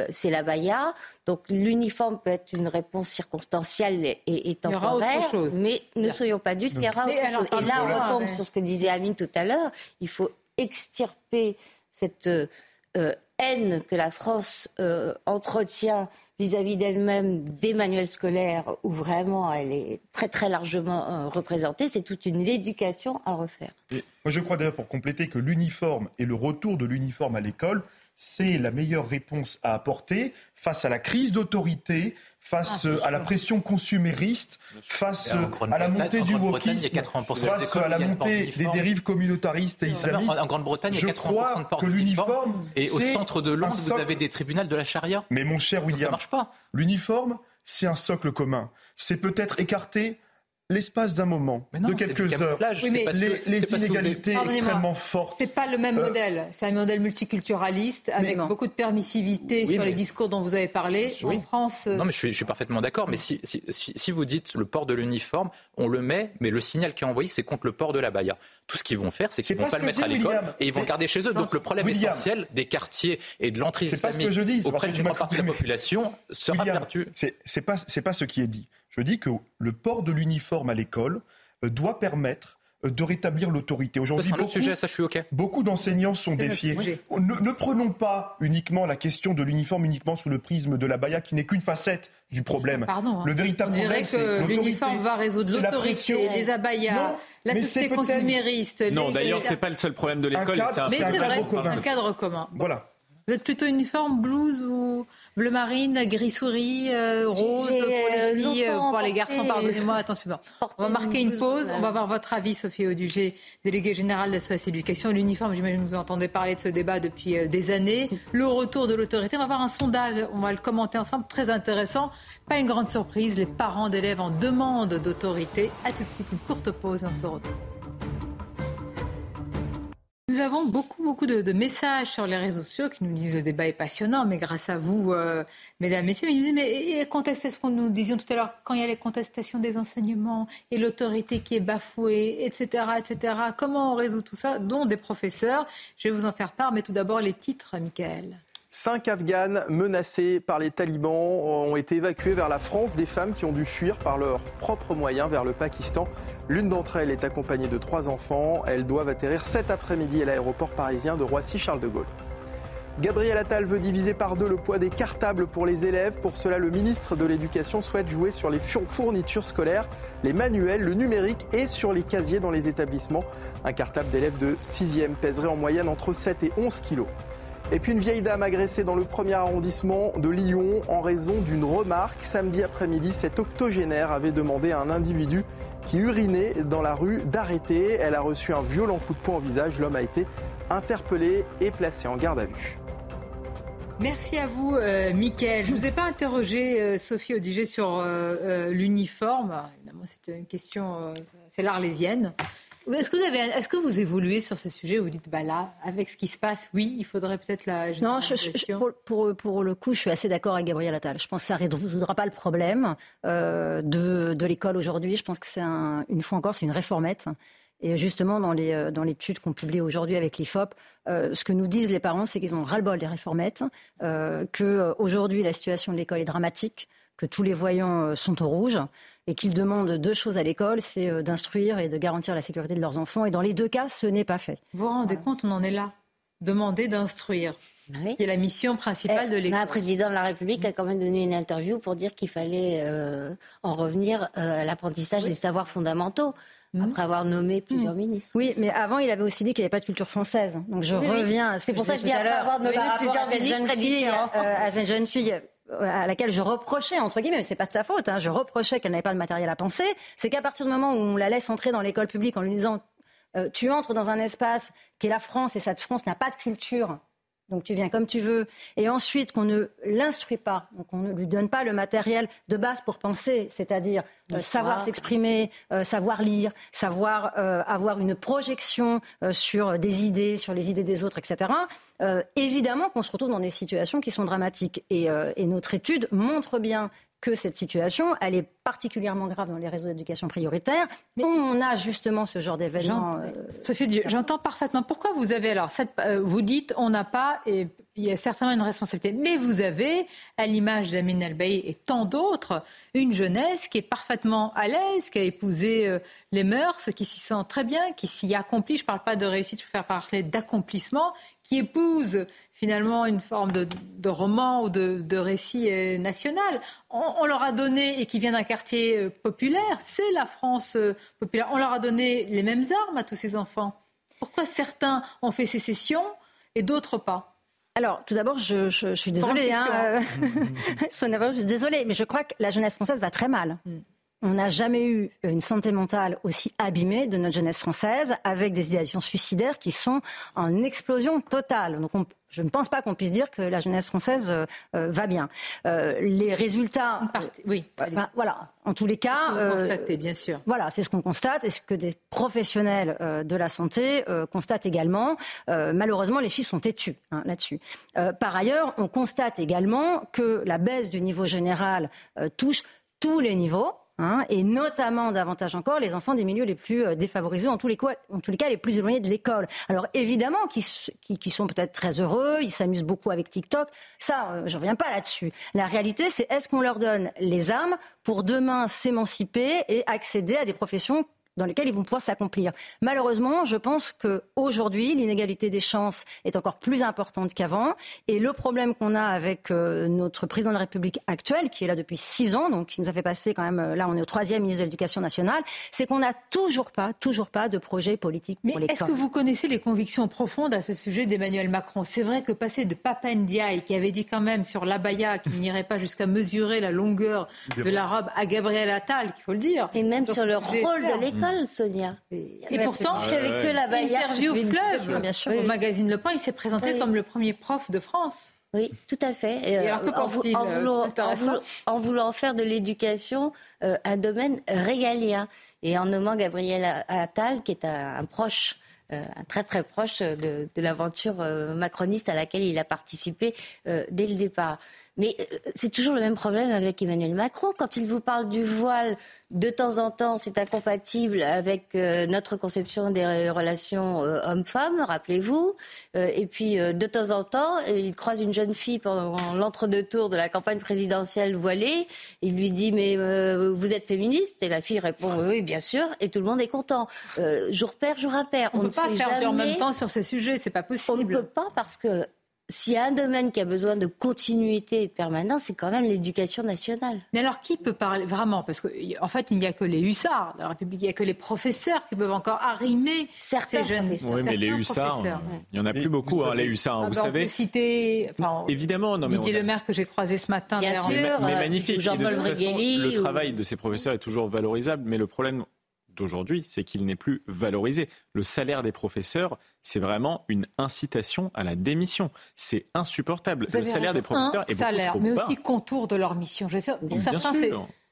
c'est la baya. Donc l'uniforme peut être une réponse circonstancielle et, temporaire, mais ne soyons pas dupes, il y aura autre chose. Et là, on retombe sur ce que disait Amine tout à l'heure. Il faut extirper cette haine que la France entretient vis-à-vis d'elle-même des manuels scolaires où vraiment elle est très très largement euh, représentée. C'est toute une éducation à refaire. moi je crois d'ailleurs pour compléter que l'uniforme et le retour de l'uniforme à l'école, c'est la meilleure réponse à apporter face à la crise d'autorité, face ah, à la pression consumériste, face à la montée du wokisme, face à la montée des dérives communautaristes et islamistes. En Grande-Bretagne, il y a 80% de que l'uniforme et au centre de Londres, vous avez des tribunaux de la charia. Mais mon cher William, ça marche pas. L'uniforme, c'est un socle commun. C'est peut-être écarté l'espace d'un moment, de quelques heures, les, inégalités extrêmement fortes. C'est pas le même euh, modèle. C'est un modèle multiculturaliste avec beaucoup de permissivité sur les discours dont vous avez parlé. En France. Euh, non, mais je suis, parfaitement d'accord. Mais si, si, vous dites le port de l'uniforme, on le met, mais le signal qui est envoyé, c'est contre le port de la baya. Tout ce qu'ils vont faire, c'est qu'ils ne vont pas, le mettre à l'école et ils vont garder chez eux. Donc le problème essentiel des quartiers et de l'entrée islamique auprès d'une grande partie de la population sera perdu. C'est pas, pas ce qui est dit. Je dis que le port de l'uniforme à l'école euh, doit permettre euh, de rétablir l'autorité. Aujourd'hui, beaucoup, sujet, ça, je suis beaucoup d'enseignants sont défiés. Ne, prenons pas uniquement la question de l'uniforme uniquement sous le prisme de la baya, qui n'est qu'une facette du problème. Pardon, hein. Le véritable On dirait que l'uniforme va résoudre l'autorité, les abayas, la société consumériste. Non, d'ailleurs, c'est pas le seul problème de l'école. C'est un, cadre commun. Un cadre commun. Voilà. Vous êtes plutôt uniforme, blouse ou bleu marine, gris souris, euh, rose euh, pour les garçons, pardonnez-moi, attention. On va marquer une pause, on va voir votre avis, Sophie Audugé, déléguée générale de la SOS Éducation. L'uniforme, j'imagine que vous entendez parler de ce débat depuis euh, des années. Le retour de l'autorité, on va voir un sondage, on va le commenter ensemble, très intéressant. Pas une grande surprise, les parents d'élèves en demande d'autorité. A tout de suite, une courte pause, on se retrouve. Nous avons beaucoup, beaucoup de, messages sur les réseaux sociaux qui nous disent le débat est passionnant, mais grâce à vous, euh, mesdames, messieurs, ils nous disent mais contestez ce qu'on nous disions tout à l'heure, quand il y a les contestations des enseignements et l'autorité qui est bafouée, etc., etc. Comment on résout tout ça, dont des professeurs? Je vais vous en faire part, mais tout d'abord les titres, Michael. Cinq Afghanes menacés par les talibans ont été évacués vers la France. Des femmes qui ont dû fuir par leurs propres moyens vers le Pakistan. L'une d'entre elles est accompagnée de trois enfants. Elles doivent atterrir cet après-midi à l'aéroport parisien de Roissy-Charles de Gaulle. Gabriel Attal veut diviser par deux le poids des cartables pour les élèves. Pour cela, le ministre de l'Éducation souhaite jouer sur les fournitures scolaires, les manuels, le numérique et sur les casiers dans les établissements. Un cartable d'élèves de 6e pèserait en moyenne entre 7 et 11 kilos. Et puis une vieille dame agressée dans le premier arrondissement de Lyon en raison d'une remarque. Samedi après-midi, cette octogénaire avait demandé à un individu qui urinait dans la rue d'arrêter. Elle a reçu un violent coup de poing au visage. L'homme a été interpellé et placé en garde à vue. Merci à vous, euh, Mickaël. Je ne vous ai pas interrogé, euh, Sophie Audiger, sur euh, euh, l'uniforme. C'est une question, c'est l'arlésienne. Est-ce que, vous avez, est-ce que vous évoluez sur ce sujet Vous dites, bah là, avec ce qui se passe, oui, il faudrait peut-être la. Non, pour, pour, le coup, je suis assez d'accord avec Gabriel Attal. Je pense que ça ne résoudra pas le problème euh, de, de l'école aujourd'hui. Je pense que c'est un, une fois encore, c'est une réformette. Et justement, dans, les, euh, dans l'étude qu'on publie aujourd'hui avec l'IFOP, euh, ce que nous disent les parents, c'est qu'ils ont ras-le-bol des réformettes, euh, qu'aujourd'hui, la situation de l'école est dramatique, que tous les voyants sont au rouge et qu'ils demandent deux choses à l'école, c'est d'instruire et de garantir la sécurité de leurs enfants. Et dans les deux cas, ce n'est pas fait. Vous vous rendez compte, on en est là. Demander d'instruire. Oui. qui est la mission principale de eh, l'école. Le président de la République a quand même donné une interview pour dire qu'il fallait en revenir à l'apprentissage des savoirs fondamentaux. Mhm. après avoir nommé plusieurs mhm. ministres. Oui, mais avant, il avait aussi dit qu'il n'y avait pas de culture française. Donc je reviens à ce que C'est pour ça que je dis après avoir nommé plusieurs ministres. Euh, à cette jeune fille euh, à laquelle je reprochais, entre guillemets, mais c'est pas de sa faute, hein, je reprochais qu'elle n'avait pas de matériel à penser, c'est qu'à partir du moment où on la laisse entrer dans l'école publique en lui disant euh, tu entres dans un espace qui est la France et cette France n'a pas de culture donc tu viens comme tu veux, et ensuite qu'on ne l'instruit pas, donc on ne lui donne pas le matériel de base pour penser, c'est-à-dire euh, savoir s'exprimer, euh, savoir lire, savoir euh, avoir une projection sur des idées, sur les idées des autres, etc. évidemment qu'on se retrouve dans des situations qui sont dramatiques. Et, et notre étude montre bien que cette situation, elle est particulièrement grave dans les réseaux d'éducation prioritaire. Mais on a justement ce genre d'événement. Euh, Sophie, j'entends parfaitement. Pourquoi vous avez alors cette, euh, vous dites on n'a pas et il y a certainement une responsabilité, mais vous avez, à l'image d'Amin Albaï et tant d'autres, une jeunesse qui est parfaitement à l'aise, qui a épousé euh, les mœurs, qui s'y sent très bien, qui s'y accomplit. Je ne parle pas de réussite, je préfère parler d'accomplissement, qui épouse finalement une forme de, roman ou de, récit euh, national. On, leur a donné, et qui vient d'un quartier euh, populaire, c'est la France populaire, on leur a donné les mêmes armes à tous ces enfants. Pourquoi certains ont fait sécession et d'autres pas? Alors, tout d'abord, je, suis désolée. Hein, je suis désolée, mais je crois que la jeunesse française va très mal. Mm. On n'a jamais eu une santé mentale aussi abîmée de notre jeunesse française, avec des idéations suicidaires qui sont en explosion totale. Donc je ne pense pas qu'on puisse dire que la jeunesse française euh, euh, va bien. Euh, les résultats, oui, voilà. En tous les cas, constatez, bien sûr. Voilà, c'est ce qu'on constate et ce que des professionnels de la santé constatent également. malheureusement, les chiffres sont têtus hein, là-dessus. par ailleurs, on constate également que la baisse du niveau général touche tous les niveaux. Hein, et notamment davantage encore les enfants des milieux les plus euh, défavorisés, en tous les cas, les, plus éloignés de l'école. Alors évidemment, qui, qui, sont peut-être très heureux, ils s'amusent beaucoup avec TikTok. Ça, euh, je reviens pas là-dessus. La réalité, c'est est-ce qu'on leur donne les armes pour demain s'émanciper et accéder à des professions dans lesquels ils vont pouvoir s'accomplir. Malheureusement, je pense qu'aujourd'hui, l'inégalité des chances est encore plus importante qu'avant. Et le problème qu'on a avec euh, notre président de la République actuel, qui est là depuis six ans, donc qui nous a fait passer quand même, euh, là on est au troisième ministre de l'Éducation nationale, c'est qu'on n'a toujours pas, toujours pas de projet politique pour l'école. Est-ce que vous connaissez les convictions profondes à ce sujet d'Emmanuel Macron? C'est vrai que passer de Papa Ndiaye, qui avait dit quand même sur l'abaya qu'il n'irait pas jusqu'à mesurer la longueur de la robe, à Gabriel Attal, qu'il faut le dire. Et même sur le rôle de l'école. Sonia. Et, pourtant, avec que la interview fleuve, bien sûr, au magazine Le Point, il s'est présenté comme le premier prof de France. Oui, tout à fait. Euh, en, voulant, faire de l'éducation euh, un domaine régalien et en nommant Gabriel Attal, qui est un, proche euh, un très très proche de, de l'aventure macroniste à laquelle il a participé dès le départ. Mais euh, c'est toujours le même problème avec Emmanuel Macron. Quand il vous parle du voile, de temps en temps, c'est incompatible avec euh, notre conception des relations euh, hommes-femmes, rappelez-vous. et puis, de temps en temps, il croise une jeune fille pendant l'entre-deux tours de la campagne présidentielle voilée. Il lui dit, mais vous êtes féministe? Et la fille répond, oui, bien sûr. Et tout le monde est content. jour père, jour impair. On ne peut pas faire en même temps sur ces sujets, c'est pas possible. On ne peut pas parce que s'il y a un domaine qui a besoin de continuité et de permanence, c'est quand même l'éducation nationale. Mais alors, qui peut parler vraiment Parce qu'en en fait, il n'y a que les hussards de la République, il n'y a que les professeurs qui peuvent encore arrimer Certains ces jeunes. Oui, mais les hussards, il n'y en a plus beaucoup, hein, les hussards. Vous, savez. citer, évidemment, non, mais Didier Le Maire que j'ai croisé ce matin. Bien sûr, mais, mais magnifique. le travail de ces professeurs est toujours valorisable, mais le problème d'aujourd'hui, c'est qu'il n'est plus valorisé. Le salaire des professeurs, c'est vraiment une incitation à la démission. C'est insupportable. Le salaire des professeurs est beaucoup salaire, trop mais aussi contour de leur mission. Je.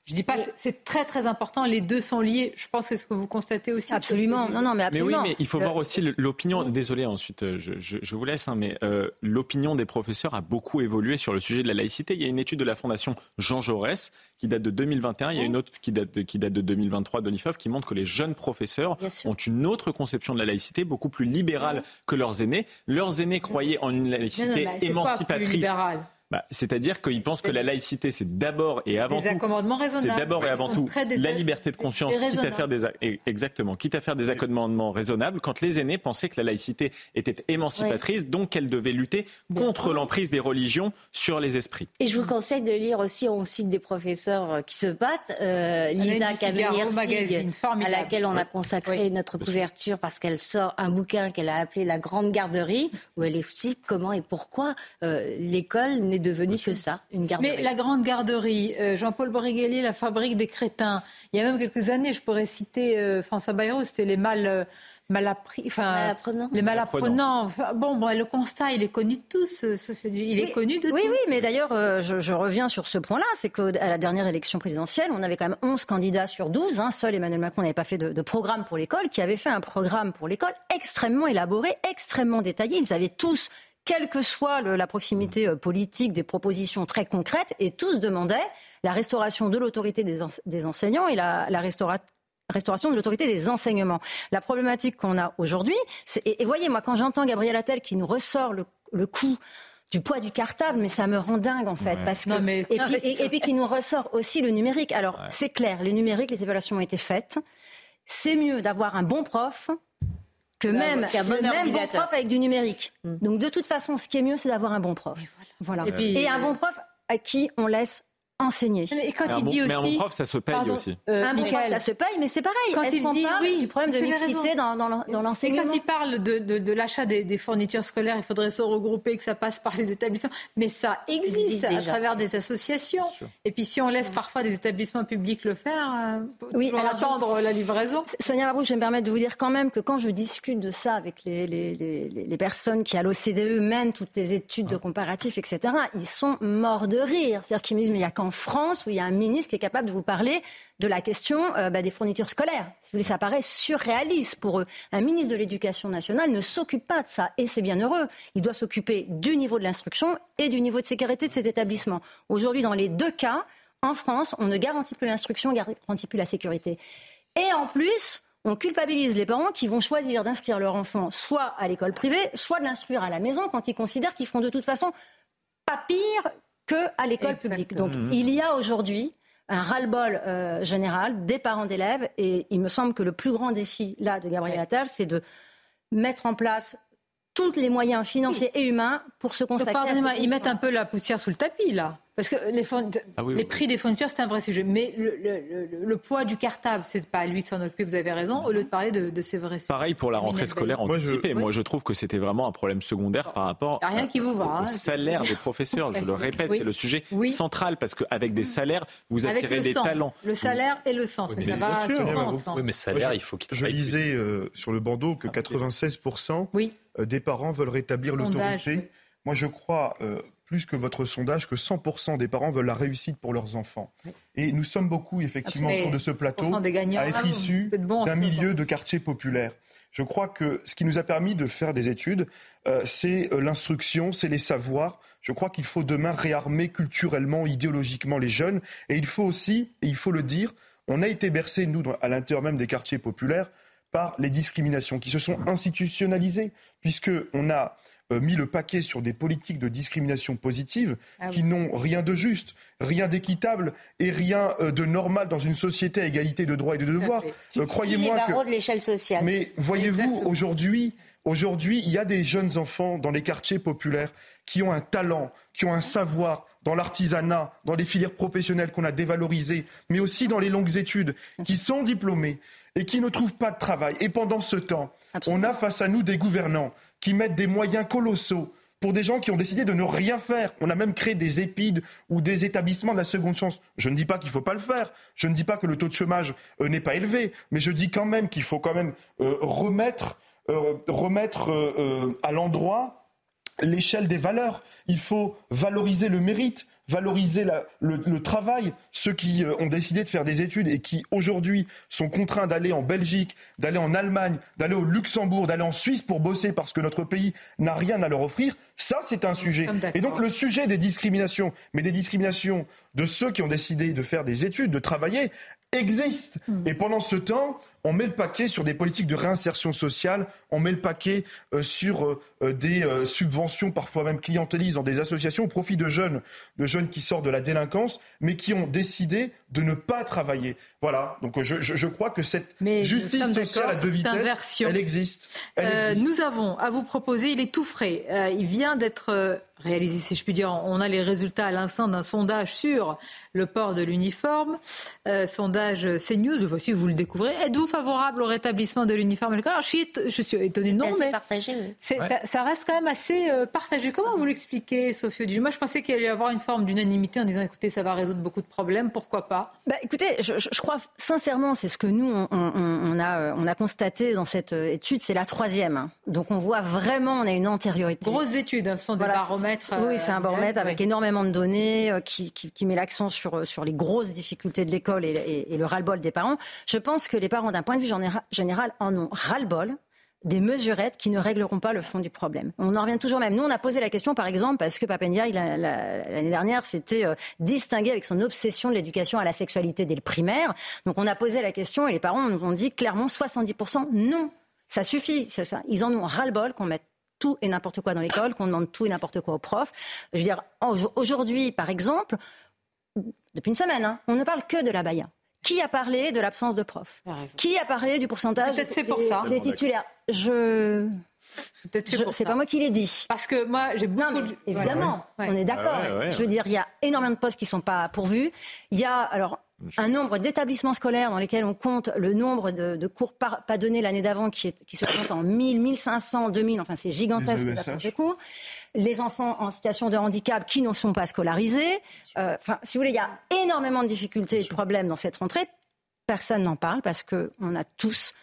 Je dis pas que c'est très très important. Les deux sont liés. Je pense que ce que vous constatez aussi. Absolument. Non, non, mais absolument. Mais oui, mais il faut voir aussi l'opinion. Désolé, ensuite, euh, je, je, je vous laisse, hein, mais euh, l'opinion des professeurs a beaucoup évolué sur le sujet de la laïcité. Il y a une étude de la Fondation Jean Jaurès qui date de 2021. Il y a une autre qui date de, qui date de 2023 de l'IFOF qui montre que les jeunes professeurs ont une autre conception de la laïcité, beaucoup plus libérale que leurs aînés. Leurs aînés croyaient en une laïcité non, non, émancipatrice? Bah, C'est-à-dire qu'ils pensent que la laïcité, c'est d'abord et avant des tout, c'est d'abord et avant tout la liberté de conscience, quitte à faire des exactement, quitte à faire des accommodements raisonnables. Quand les aînés pensaient que la laïcité était émancipatrice, oui. donc qu'elle devait lutter contre l'emprise des religions sur les esprits. Et je vous conseille de lire aussi, on cite des professeurs qui se battent, euh, Lisa Camelir à laquelle on a consacré oui. notre couverture parce qu'elle sort un bouquin qu'elle a appelé La Grande Garderie, où elle explique comment et pourquoi euh, l'école n'est devenu que ça, une garderie. Mais la grande garderie, euh, Jean-Paul Borrighelli, la fabrique des crétins, il y a même quelques années, je pourrais citer euh, François Bayrou, c'était les mal, euh, mal appris, enfin, malapprenants. les malapprenants. Enfin, bon, bon, le constat, il est connu de tous, ce fait, il oui, est connu de oui, tous. Oui, mais d'ailleurs, euh, je, je, reviens sur ce point-là, c'est qu'à la dernière élection présidentielle, on avait quand même 11 candidats sur 12. Hein, seul Emmanuel Macron n'avait pas fait de, de programme pour l'école, qui avait fait un programme pour l'école extrêmement élaboré, extrêmement détaillé. Ils avaient tous quelle que soit le, la proximité politique, des propositions très concrètes, et tous demandaient la restauration de l'autorité des, en, des, enseignants et la, la restauration restauration de l'autorité des enseignements. La problématique qu'on a aujourd'hui, et, et, voyez, moi, quand j'entends Gabriel Attal qui nous ressort le, le coup du poids du cartable, mais ça me rend dingue en fait, ouais. parce que non, mais... et, puis, et, et, puis qui nous ressort aussi le numérique. Alors ouais. c'est clair, les numériques, les évaluations ont été faites. C'est mieux d'avoir un bon prof que même, le même bon prof avec du numérique. Mm. Donc de toute façon, ce qui est mieux, c'est d'avoir un bon prof. Voilà. Et puis, Et un bon prof à qui on laisse enseigner. Mais quand Mais il bon- dit mais un aussi. bon prof, ça se paye Pardon, aussi. euh, un bon prof, Michael, ça se paye, mais c'est pareil. Quand il dit- parle oui, du problème de mixité dans, dans, dans Et l'enseignement quand il parle de, de, de l'achat des, des fournitures scolaires, il faudrait se regrouper, que ça passe par les établissements. Mais ça existe, existe à déjà. travers des associations. Et puis si on laisse parfois des établissements publics le faire, euh, Oui, je- attendre la livraison. Sonia Mabrouk, je vais me permettre de vous dire quand même que quand je discute de ça avec les, les, les, les personnes qui, à l'OCDE, mènent toutes les études de comparatifs, etc., ils sont morts de rire. C'est-à-dire qu'ils me disent, mais il n'y a qu'en France où il y a un ministre qui est capable de vous parler de la question euh, bah, des fournitures scolaires. Si vous ça paraît surréaliste pour eux. Un ministre de l'Éducation nationale ne s'occupe pas de ça, et c'est bien heureux. Il doit s'occuper du niveau de l'instruction et du niveau de sécurité de ces établissements. Aujourd'hui, dans les deux cas, en France, on ne garantit plus l'instruction, on ne garantit plus la sécurité. Et en plus, on culpabilise les parents qui vont choisir d'inscrire leur enfant soit à l'école privée, soit de l'instruire à la maison quand ils considèrent qu'ils feront de toute façon pas pire qu'à l'école publique. Donc Mhm. il y a aujourd'hui un ras-le-bol euh, général des parents d'élèves et il me semble que le plus grand défi là de Gabriel Attal, c'est de mettre en place tous les moyens financiers et humains pour se Donc, consacrer à Pardonnez-moi, cette ils mettent un peu la poussière sous le tapis, là. Parce que les, fourni- Ah oui, les oui. prix des fournitures, c'est un vrai sujet. Mais le, le- le- le poids du cartable, c'est pas à lui de s'en occuper, vous avez raison, au lieu de parler de, de ces vrais sujets. Pareil pour la rentrée scolaire anticipée. Oui. Moi, je trouve que c'était vraiment un problème secondaire par rapport rien qui vous va, au hein. salaire des professeurs. Je le répète, Oui. c'est le sujet Oui. central parce qu'avec des salaires, vous attirez des sens. talents. Le salaire et le sens. mais mais ça va ensemble. Oui, mais salaire, il faut qu'il Je lisais euh, sur le bandeau que 96% Oui. euh, des parents veulent rétablir l'autorité. Moi, je crois, euh, plus que votre sondage, que 100% des parents veulent la réussite pour leurs enfants. Et nous sommes beaucoup, effectivement, autour de ce plateau, 100% des gagnants. à être Ah, issus bon d'un milieu de quartier populaire. Je crois que ce qui nous a permis de faire des études, euh, c'est euh, l'instruction, c'est les savoirs. Je crois qu'il faut demain réarmer culturellement, idéologiquement les jeunes. Et il faut aussi, et il faut le dire, on a été bercés, nous, à l'intérieur même des quartiers populaires, par les discriminations qui se sont institutionnalisées, puisqu'on a euh, mis le paquet sur des politiques de discrimination positive Ah oui. qui n'ont rien de juste, rien d'équitable et rien euh, de normal dans une société à égalité de droits et de devoirs. Euh, Croyez-moi que... barreaux de l'échelle sociale. Mais voyez-vous, aujourd'hui, aujourd'hui, il y a des jeunes enfants dans les quartiers populaires qui ont un talent, qui ont un savoir dans l'artisanat, dans les filières professionnelles qu'on a dévalorisées, mais aussi dans les longues études, qui sont diplômés et qui ne trouvent pas de travail. Et pendant ce temps, on a face à nous des gouvernants qui mettent des moyens colossaux pour des gens qui ont décidé de ne rien faire. On a même créé des épides ou des établissements de la seconde chance. Je ne dis pas qu'il ne faut pas le faire. Je ne dis pas que le taux de chômage euh, n'est pas élevé. Mais je dis quand même qu'il faut quand même euh, remettre, euh, à l'endroit l'échelle des valeurs. Il faut valoriser le mérite, valoriser le, travail, ceux qui euh, ont décidé de faire des études et qui aujourd'hui sont contraints d'aller en Belgique, d'aller en Allemagne, d'aller au Luxembourg, d'aller en Suisse pour bosser parce que notre pays n'a rien à leur offrir, ça c'est un sujet. Et donc le sujet des discriminations, mais des discriminations de ceux qui ont décidé de faire des études, de travailler, existe. Hmm. Et pendant ce temps, on met le paquet sur des politiques de réinsertion sociale, on met le paquet euh, sur euh, euh, des subventions parfois même clientélistes dans des associations au profit de jeunes, de jeunes qui sortent de la délinquance, mais qui ont décidé de ne pas travailler. Voilà, donc je, crois que cette justice sociale à deux vitesses, elle existe. Nous avons à vous proposer, il est tout frais, il vient d'être réalisé, si je puis dire. On a les résultats à l'instant d'un sondage sur le port de l'uniforme, sondage CNews, voici, vous le découvrez. Êtes-vous favorable au rétablissement de l'uniforme Alors, je suis, je suis étonnée. Non, mais partagé, ça reste quand même assez euh, partagé. Comment vous l'expliquez, Sophie Moi, je pensais qu'il allait y avoir une forme d'unanimité en disant, écoutez, ça va résoudre beaucoup de problèmes, pourquoi pas? Bah, Écoutez, je, je, crois sincèrement, c'est ce que nous, on, on, a, euh, on a constaté dans cette euh, étude, c'est la troisième. Hein. Donc, on voit vraiment, on a une antériorité. Grosse étude, hein, ce sont des baromètres. Oui, c'est un baromètre avec énormément de données qui, qui, qui met l'accent sur, sur les grosses difficultés de l'école et, et, et le ras-le-bol des parents. Je pense que les parents, d'un point de vue général, en ont ras-le-bol des mesurettes qui ne régleront pas le fond du problème. On en revient toujours même. Nous, on a posé la question, par exemple, parce que Papendia, l'année dernière, s'était euh, distingué avec son obsession de l'éducation à la sexualité dès le primaire. Donc, on a posé la question et les parents nous ont dit clairement 70% non. Ça suffit. Ils en ont ras-le-bol qu'on mette tout et n'importe quoi dans l'école, qu'on demande tout et n'importe quoi aux profs. Je veux dire, aujourd'hui, par exemple, depuis une semaine, hein, on ne parle que de la baya. Qui a parlé de l'absence de profs Qui a parlé du pourcentage des, des titulaires Je c'est pas moi qui l'ai dit. Parce que moi, j'ai beaucoup. Évidemment, on est d'accord. je veux dire, il y a énormément de postes qui ne sont pas pourvus. Il y a alors un nombre d'établissements scolaires dans lesquels on compte le nombre de, cours pas, donnés l'année d'avant qui, qui, se compte en 1000, 1500, 2000. Enfin, c'est gigantesque les cours les enfants en situation de handicap qui ne sont pas scolarisés. Euh, enfin, si vous voulez, il y a énormément de difficultés et de problèmes dans cette rentrée. Personne n'en parle parce qu'on a tous,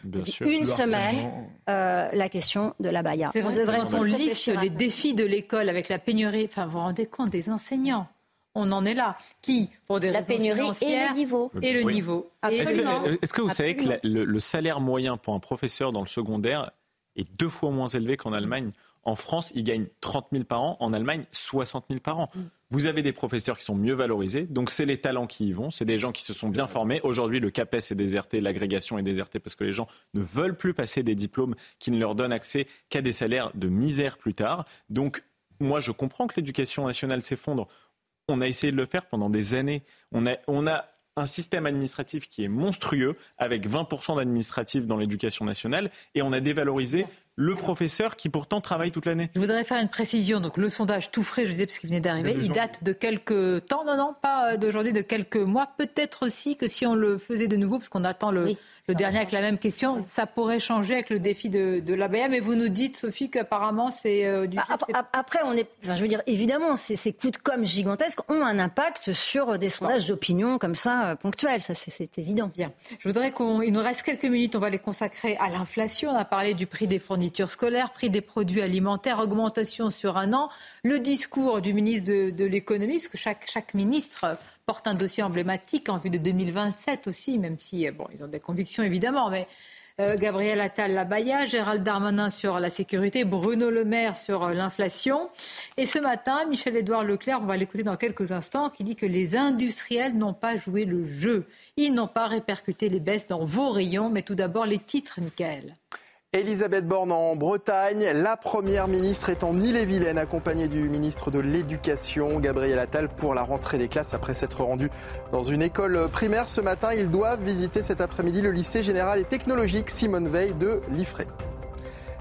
une semaine, euh, la question de la baya. C'est vrai, quand on liste les défis de l'école avec la pénurie, enfin, vous vous rendez compte des enseignants on en est là. Qui, pour des la pénurie et le niveau. Et le niveau. Est-ce que, vous savez que le, salaire moyen pour un professeur dans le secondaire est deux fois moins élevé qu'en Allemagne en France, ils gagnent 30 000 par an. En Allemagne, 60 000 par an. Mm. Vous avez des professeurs qui sont mieux valorisés. Donc, c'est les talents qui y vont. C'est des gens qui se sont bien formés. Aujourd'hui, le CAPES est déserté, l'agrégation est désertée parce que les gens ne veulent plus passer des diplômes qui ne leur donnent accès qu'à des salaires de misère plus tard. Donc, moi, je comprends que l'éducation nationale s'effondre. On a essayé de le faire pendant des années. On a, on a un système administratif qui est monstrueux, avec 20% d'administratifs dans l'éducation nationale, et on a dévalorisé le professeur qui pourtant travaille toute l'année. Je voudrais faire une précision. Donc le sondage tout frais, je disais parce qu'il venait d'arriver, il date de quelques temps, non, non, pas d'aujourd'hui, de quelques mois. Peut-être aussi que si on le faisait de nouveau, parce qu'on attend le, le dernier avec la même question, ça pourrait changer avec le défi de, de l'ABM. Mais vous nous dites, Sophie, qu'apparemment c'est euh, du. Bah, après, on est. Enfin, je veux dire, évidemment, ces, ces coups de com gigantesques ont un impact sur des sondages d'opinion comme ça euh, ponctuels. Ça, c'est évident. Bien. Je voudrais qu'on. Il nous reste quelques minutes. On va les consacrer à l'inflation. On a parlé du prix des fournitures scolaires, prix des produits alimentaires, augmentation sur un an. Le discours du ministre de, de l'économie, parce que chaque, chaque ministre porte un dossier emblématique en vue de 2027 aussi, même si, euh, bon, ils ont des convictions évidemment, mais euh, Gabriel Attal Labaya, Gérald Darmanin sur la sécurité, Bruno Le Maire sur euh, l'inflation. Et ce matin, Michel-Édouard Leclerc, on va l'écouter dans quelques instants, qui dit que les industriels n'ont pas joué le jeu. Ils n'ont pas répercuté les baisses dans vos rayons, mais tout d'abord les titres, Michael. Elisabeth Borne en Bretagne. La première ministre est en Ille-et-Vilaine, accompagnée du ministre de l'Éducation, Gabriel Attal, pour la rentrée des classes après s'être rendu dans une école primaire. Ce matin, ils doivent visiter cet après-midi le lycée général et technologique Simone Veil de Liffré.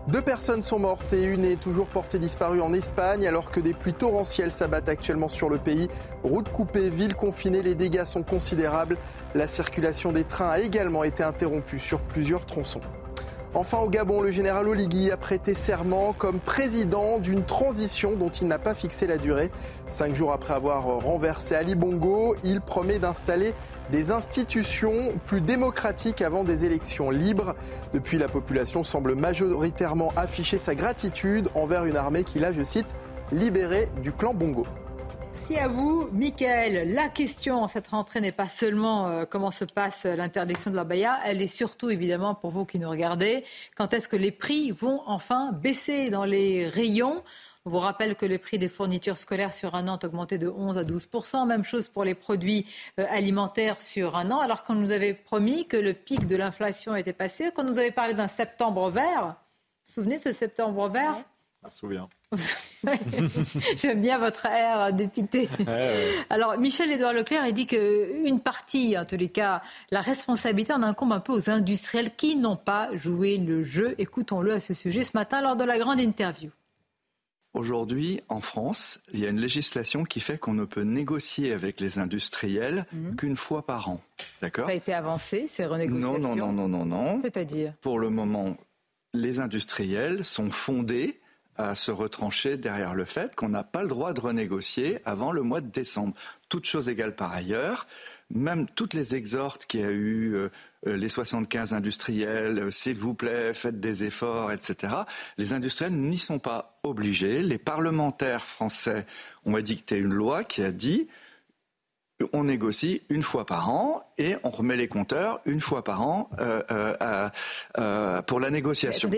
Deux personnes sont mortes et une est toujours portée disparue en Espagne alors que des pluies torrentielles s'abattent actuellement sur le pays. Routes coupées, villes confinées, les dégâts sont considérables. La circulation des trains a également été interrompue sur plusieurs tronçons. Enfin, au Gabon, le général Oligui a prêté serment comme président d'une transition dont il n'a pas fixé la durée. Cinq jours après avoir renversé Ali Bongo, il promet d'installer des institutions plus démocratiques avant des élections libres. Depuis, la population semble majoritairement afficher sa gratitude envers une armée qui l'a, je cite, libérée du clan Bongo. Merci à vous, Michael. La question cette rentrée n'est pas seulement euh, comment se passe l'interdiction de la baya, elle est surtout évidemment pour vous qui nous regardez, quand est-ce que les prix vont enfin baisser dans les rayons? On vous rappelle que les prix des fournitures scolaires sur un an ont augmenté de 11 à 12 Même chose pour les produits euh, alimentaires sur un an. Alors qu'on nous avait promis que le pic de l'inflation était passé, qu'on nous avait parlé d'un septembre vert. Vous vous souvenez de ce septembre vert? Je me souviens. J'aime bien votre air dépité. Alors, Michel-Édouard Leclerc, il dit qu'une partie, en tous les cas, la responsabilité en incombe un peu aux industriels qui n'ont pas joué le jeu. Écoutons-le à ce sujet ce matin lors de la grande interview. Aujourd'hui, en France, il y a une législation qui fait qu'on ne peut négocier avec les industriels mhm. qu'une fois par an. D'accord? Ça a été avancé, ces renégociations? Non, non, non, non, non, non. C'est-à-dire Pour le moment, les industriels sont fondés à se retrancher derrière le fait qu'on n'a pas le droit de renégocier avant le mois de décembre. Toutes choses égales par ailleurs, même toutes les exhortes qu'il y a eu, euh, euh, les 75 industriels, euh, s'il vous plaît, faites des efforts, etc., les industriels n'y sont pas obligés. Les parlementaires français ont édicté une loi qui a dit on négocie une fois par an et on remet les compteurs une fois par an pour la négociation.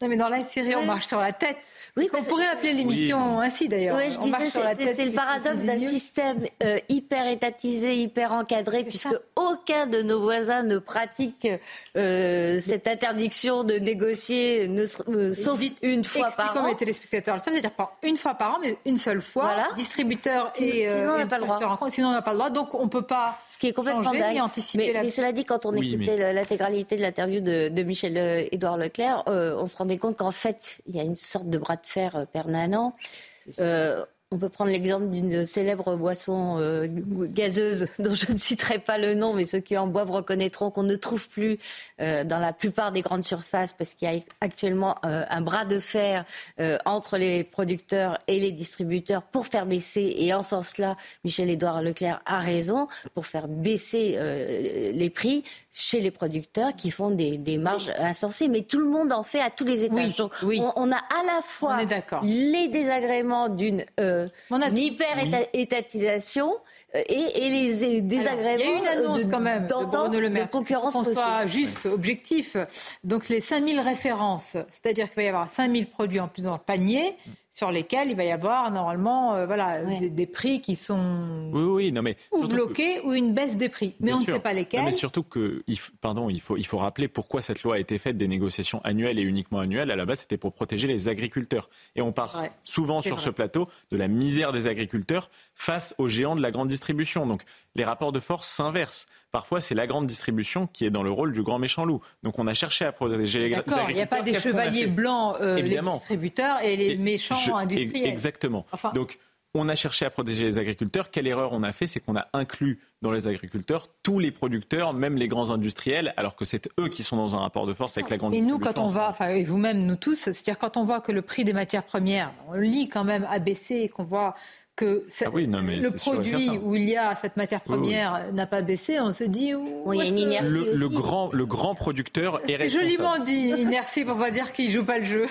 Non, mais dans la série, on marche sur la tête. Oui, on pourrait appeler l'émission ainsi d'ailleurs. Oui, je disais, c'est le paradoxe d'un système euh, hyper étatisé, hyper encadré, puisque aucun de nos voisins ne pratique euh, cette interdiction de négocier, ne, euh, sauf une fois par an. les téléspectateurs, ça veut dire pas une fois par an, mais une seule fois. Voilà. Distributeur et sinon on n'a pas le droit. Sinon on n'a pas le droit, donc on peut pas. Ce qui est complètement dingue. anticiper mais, cela dit, quand on écoutait l'intégralité de l'interview de, de Michel-Édouard Leclerc, on se rendait compte qu'en fait, il y a une sorte de bras de fer euh, permanent. Euh, on peut prendre l'exemple d'une célèbre boisson euh, gazeuse dont je ne citerai pas le nom, mais ceux qui en boivent reconnaîtront qu'on ne trouve plus dans la plupart des grandes surfaces parce qu'il y a actuellement un bras de fer entre les producteurs et les distributeurs pour faire baisser, et en ce sens-là, Michel-Édouard Leclerc a raison, pour faire baisser les prix chez les producteurs qui font des, des, marges insensées, mais tout le monde en fait à tous les étages. Oui, On, a à la fois les désagréments d'une euh, hyper-étatisation euh, et, et, les désagréments. il y a une annonce quand même de, Le Maire, concurrence qu'on soit juste, objectif. Donc les 5000 références, c'est-à-dire qu'il va y avoir 5000 produits en plus dans le panier sur lesquels il va y avoir normalement euh, voilà, des, prix qui sont oui, oui, non, mais ou bloqués ou une baisse des prix. Mais on ne sait pas lesquels. mais surtout que, pardon, il faut, il faut rappeler pourquoi cette loi a été faite des négociations annuelles et uniquement annuelles. À la base, c'était pour protéger les agriculteurs. Et on parle souvent sur ce plateau de la misère des agriculteurs face aux géants de la grande distribution. Donc les rapports de force s'inversent. Parfois, c'est la grande distribution qui est dans le rôle du grand méchant loup. Donc on a cherché à protéger les agriculteurs. Il n'y a pas des chevaliers blancs, euh, les distributeurs, et les méchants industriels. Exactement. Donc on a cherché à protéger les agriculteurs. Quelle erreur on a fait? C'est qu'on a inclus dans les agriculteurs tous les producteurs, même les grands industriels, alors que c'est eux qui sont dans un rapport de force avec la grande distribution. Et nous, quand on va, enfin, et vous-même, nous tous, c'est-à-dire quand on voit que le prix des matières premières, on lit quand même a baissé et qu'on voit que ah le produit où il y a cette matière première n'a pas baissé, on se dit il y a une inertie le, le, grand, le grand producteur est responsable. joliment dit inertie pour pas dire qu'il joue pas le jeu.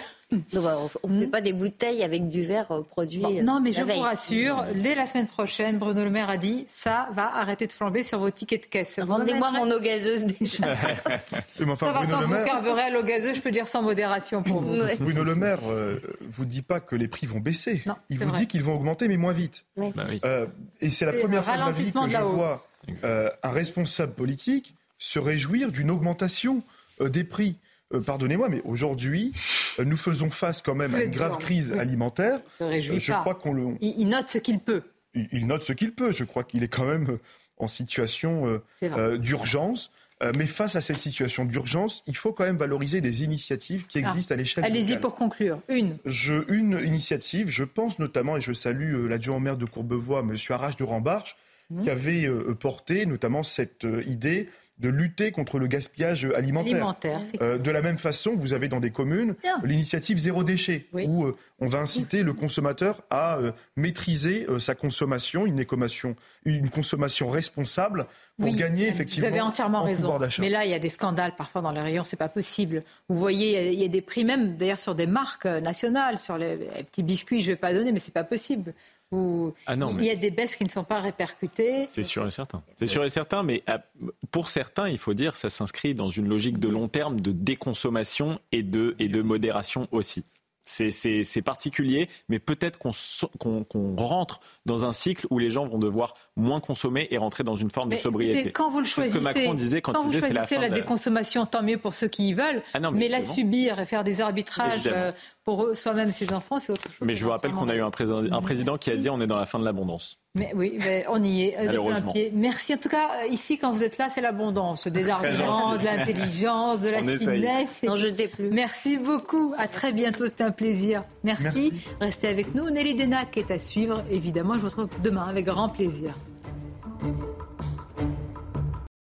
Bah, on ne fait pas des bouteilles avec du verre euh, produit. Euh, non, mais je vous rassure, dès la semaine prochaine, Bruno Le Maire a dit ça va arrêter de flamber sur vos tickets de caisse. Rendez-moi mon eau gazeuse déjà. ça va, tant que vous carburez à l'eau gazeuse, je peux dire sans modération pour vous. Bruno Le Maire euh, vous dit pas que les prix vont baisser. Il vous dit qu'ils vont augmenter, mais moins vite. Bah et c'est la première fois de ma vie que je vois un responsable politique se réjouir d'une augmentation des prix. Euh, pardonnez-moi, mais aujourd'hui, euh, nous faisons face quand même à une grave crise alimentaire. Euh, je crois qu'on le. Il, note ce qu'il peut. Il, note ce qu'il peut. Je crois qu'il est quand même en situation d'urgence. mais face à cette situation d'urgence, il faut quand même valoriser des initiatives qui ah. existent à l'échelle. Allez-y pour conclure. Une. Je, une initiative. Je pense notamment, et je salue l'adjoint maire de Courbevoie, M. Arrache de Rambarche, mmh. qui avait porté notamment cette idée de lutter contre le gaspillage alimentaire. Euh, de la même façon, vous avez dans des communes l'initiative zéro déchet, où euh, on va inciter le consommateur à euh, maîtriser sa consommation, une consommation, une consommation responsable pour gagner effectivement. Vous avez entièrement raison. Mais là, il y a des scandales parfois dans les rayons, c'est pas possible. Vous voyez, il y a des prix même d'ailleurs sur des marques nationales, sur les, petits biscuits, je vais pas donner, mais c'est pas possible. Ah non, il y a des baisses qui ne sont pas répercutées. C'est sûr et certain. C'est sûr et certain, mais euh, pour certains, il faut dire, ça s'inscrit dans une logique de long terme de déconsommation et de, et de modération aussi. C'est particulier, mais peut-être qu'on rentre dans un cycle où les gens vont devoir moins consommer et rentrer dans une forme de sobriété. Quand vous le choisissez, ce que Macron disait quand, il disait, choisissez la, déconsommation, tant mieux pour ceux qui y veulent. Ah mais, la subir et faire des arbitrages euh, pour soi-même et ses enfants, c'est autre chose. Mais je vous rappelle qu'on a eu un président, un président qui a dit on est dans la fin de l'abondance. Mais oui, mais on y est. Euh, pied. Merci. En tout cas, euh, ici, quand vous êtes là, c'est l'abondance, des arguments, de l'intelligence, de la finesse. Non, je plus. Merci beaucoup. À très bientôt. C'était un plaisir. Merci. Restez avec nous. Nelly Denac est à suivre. Évidemment, je vous retrouve demain avec grand plaisir.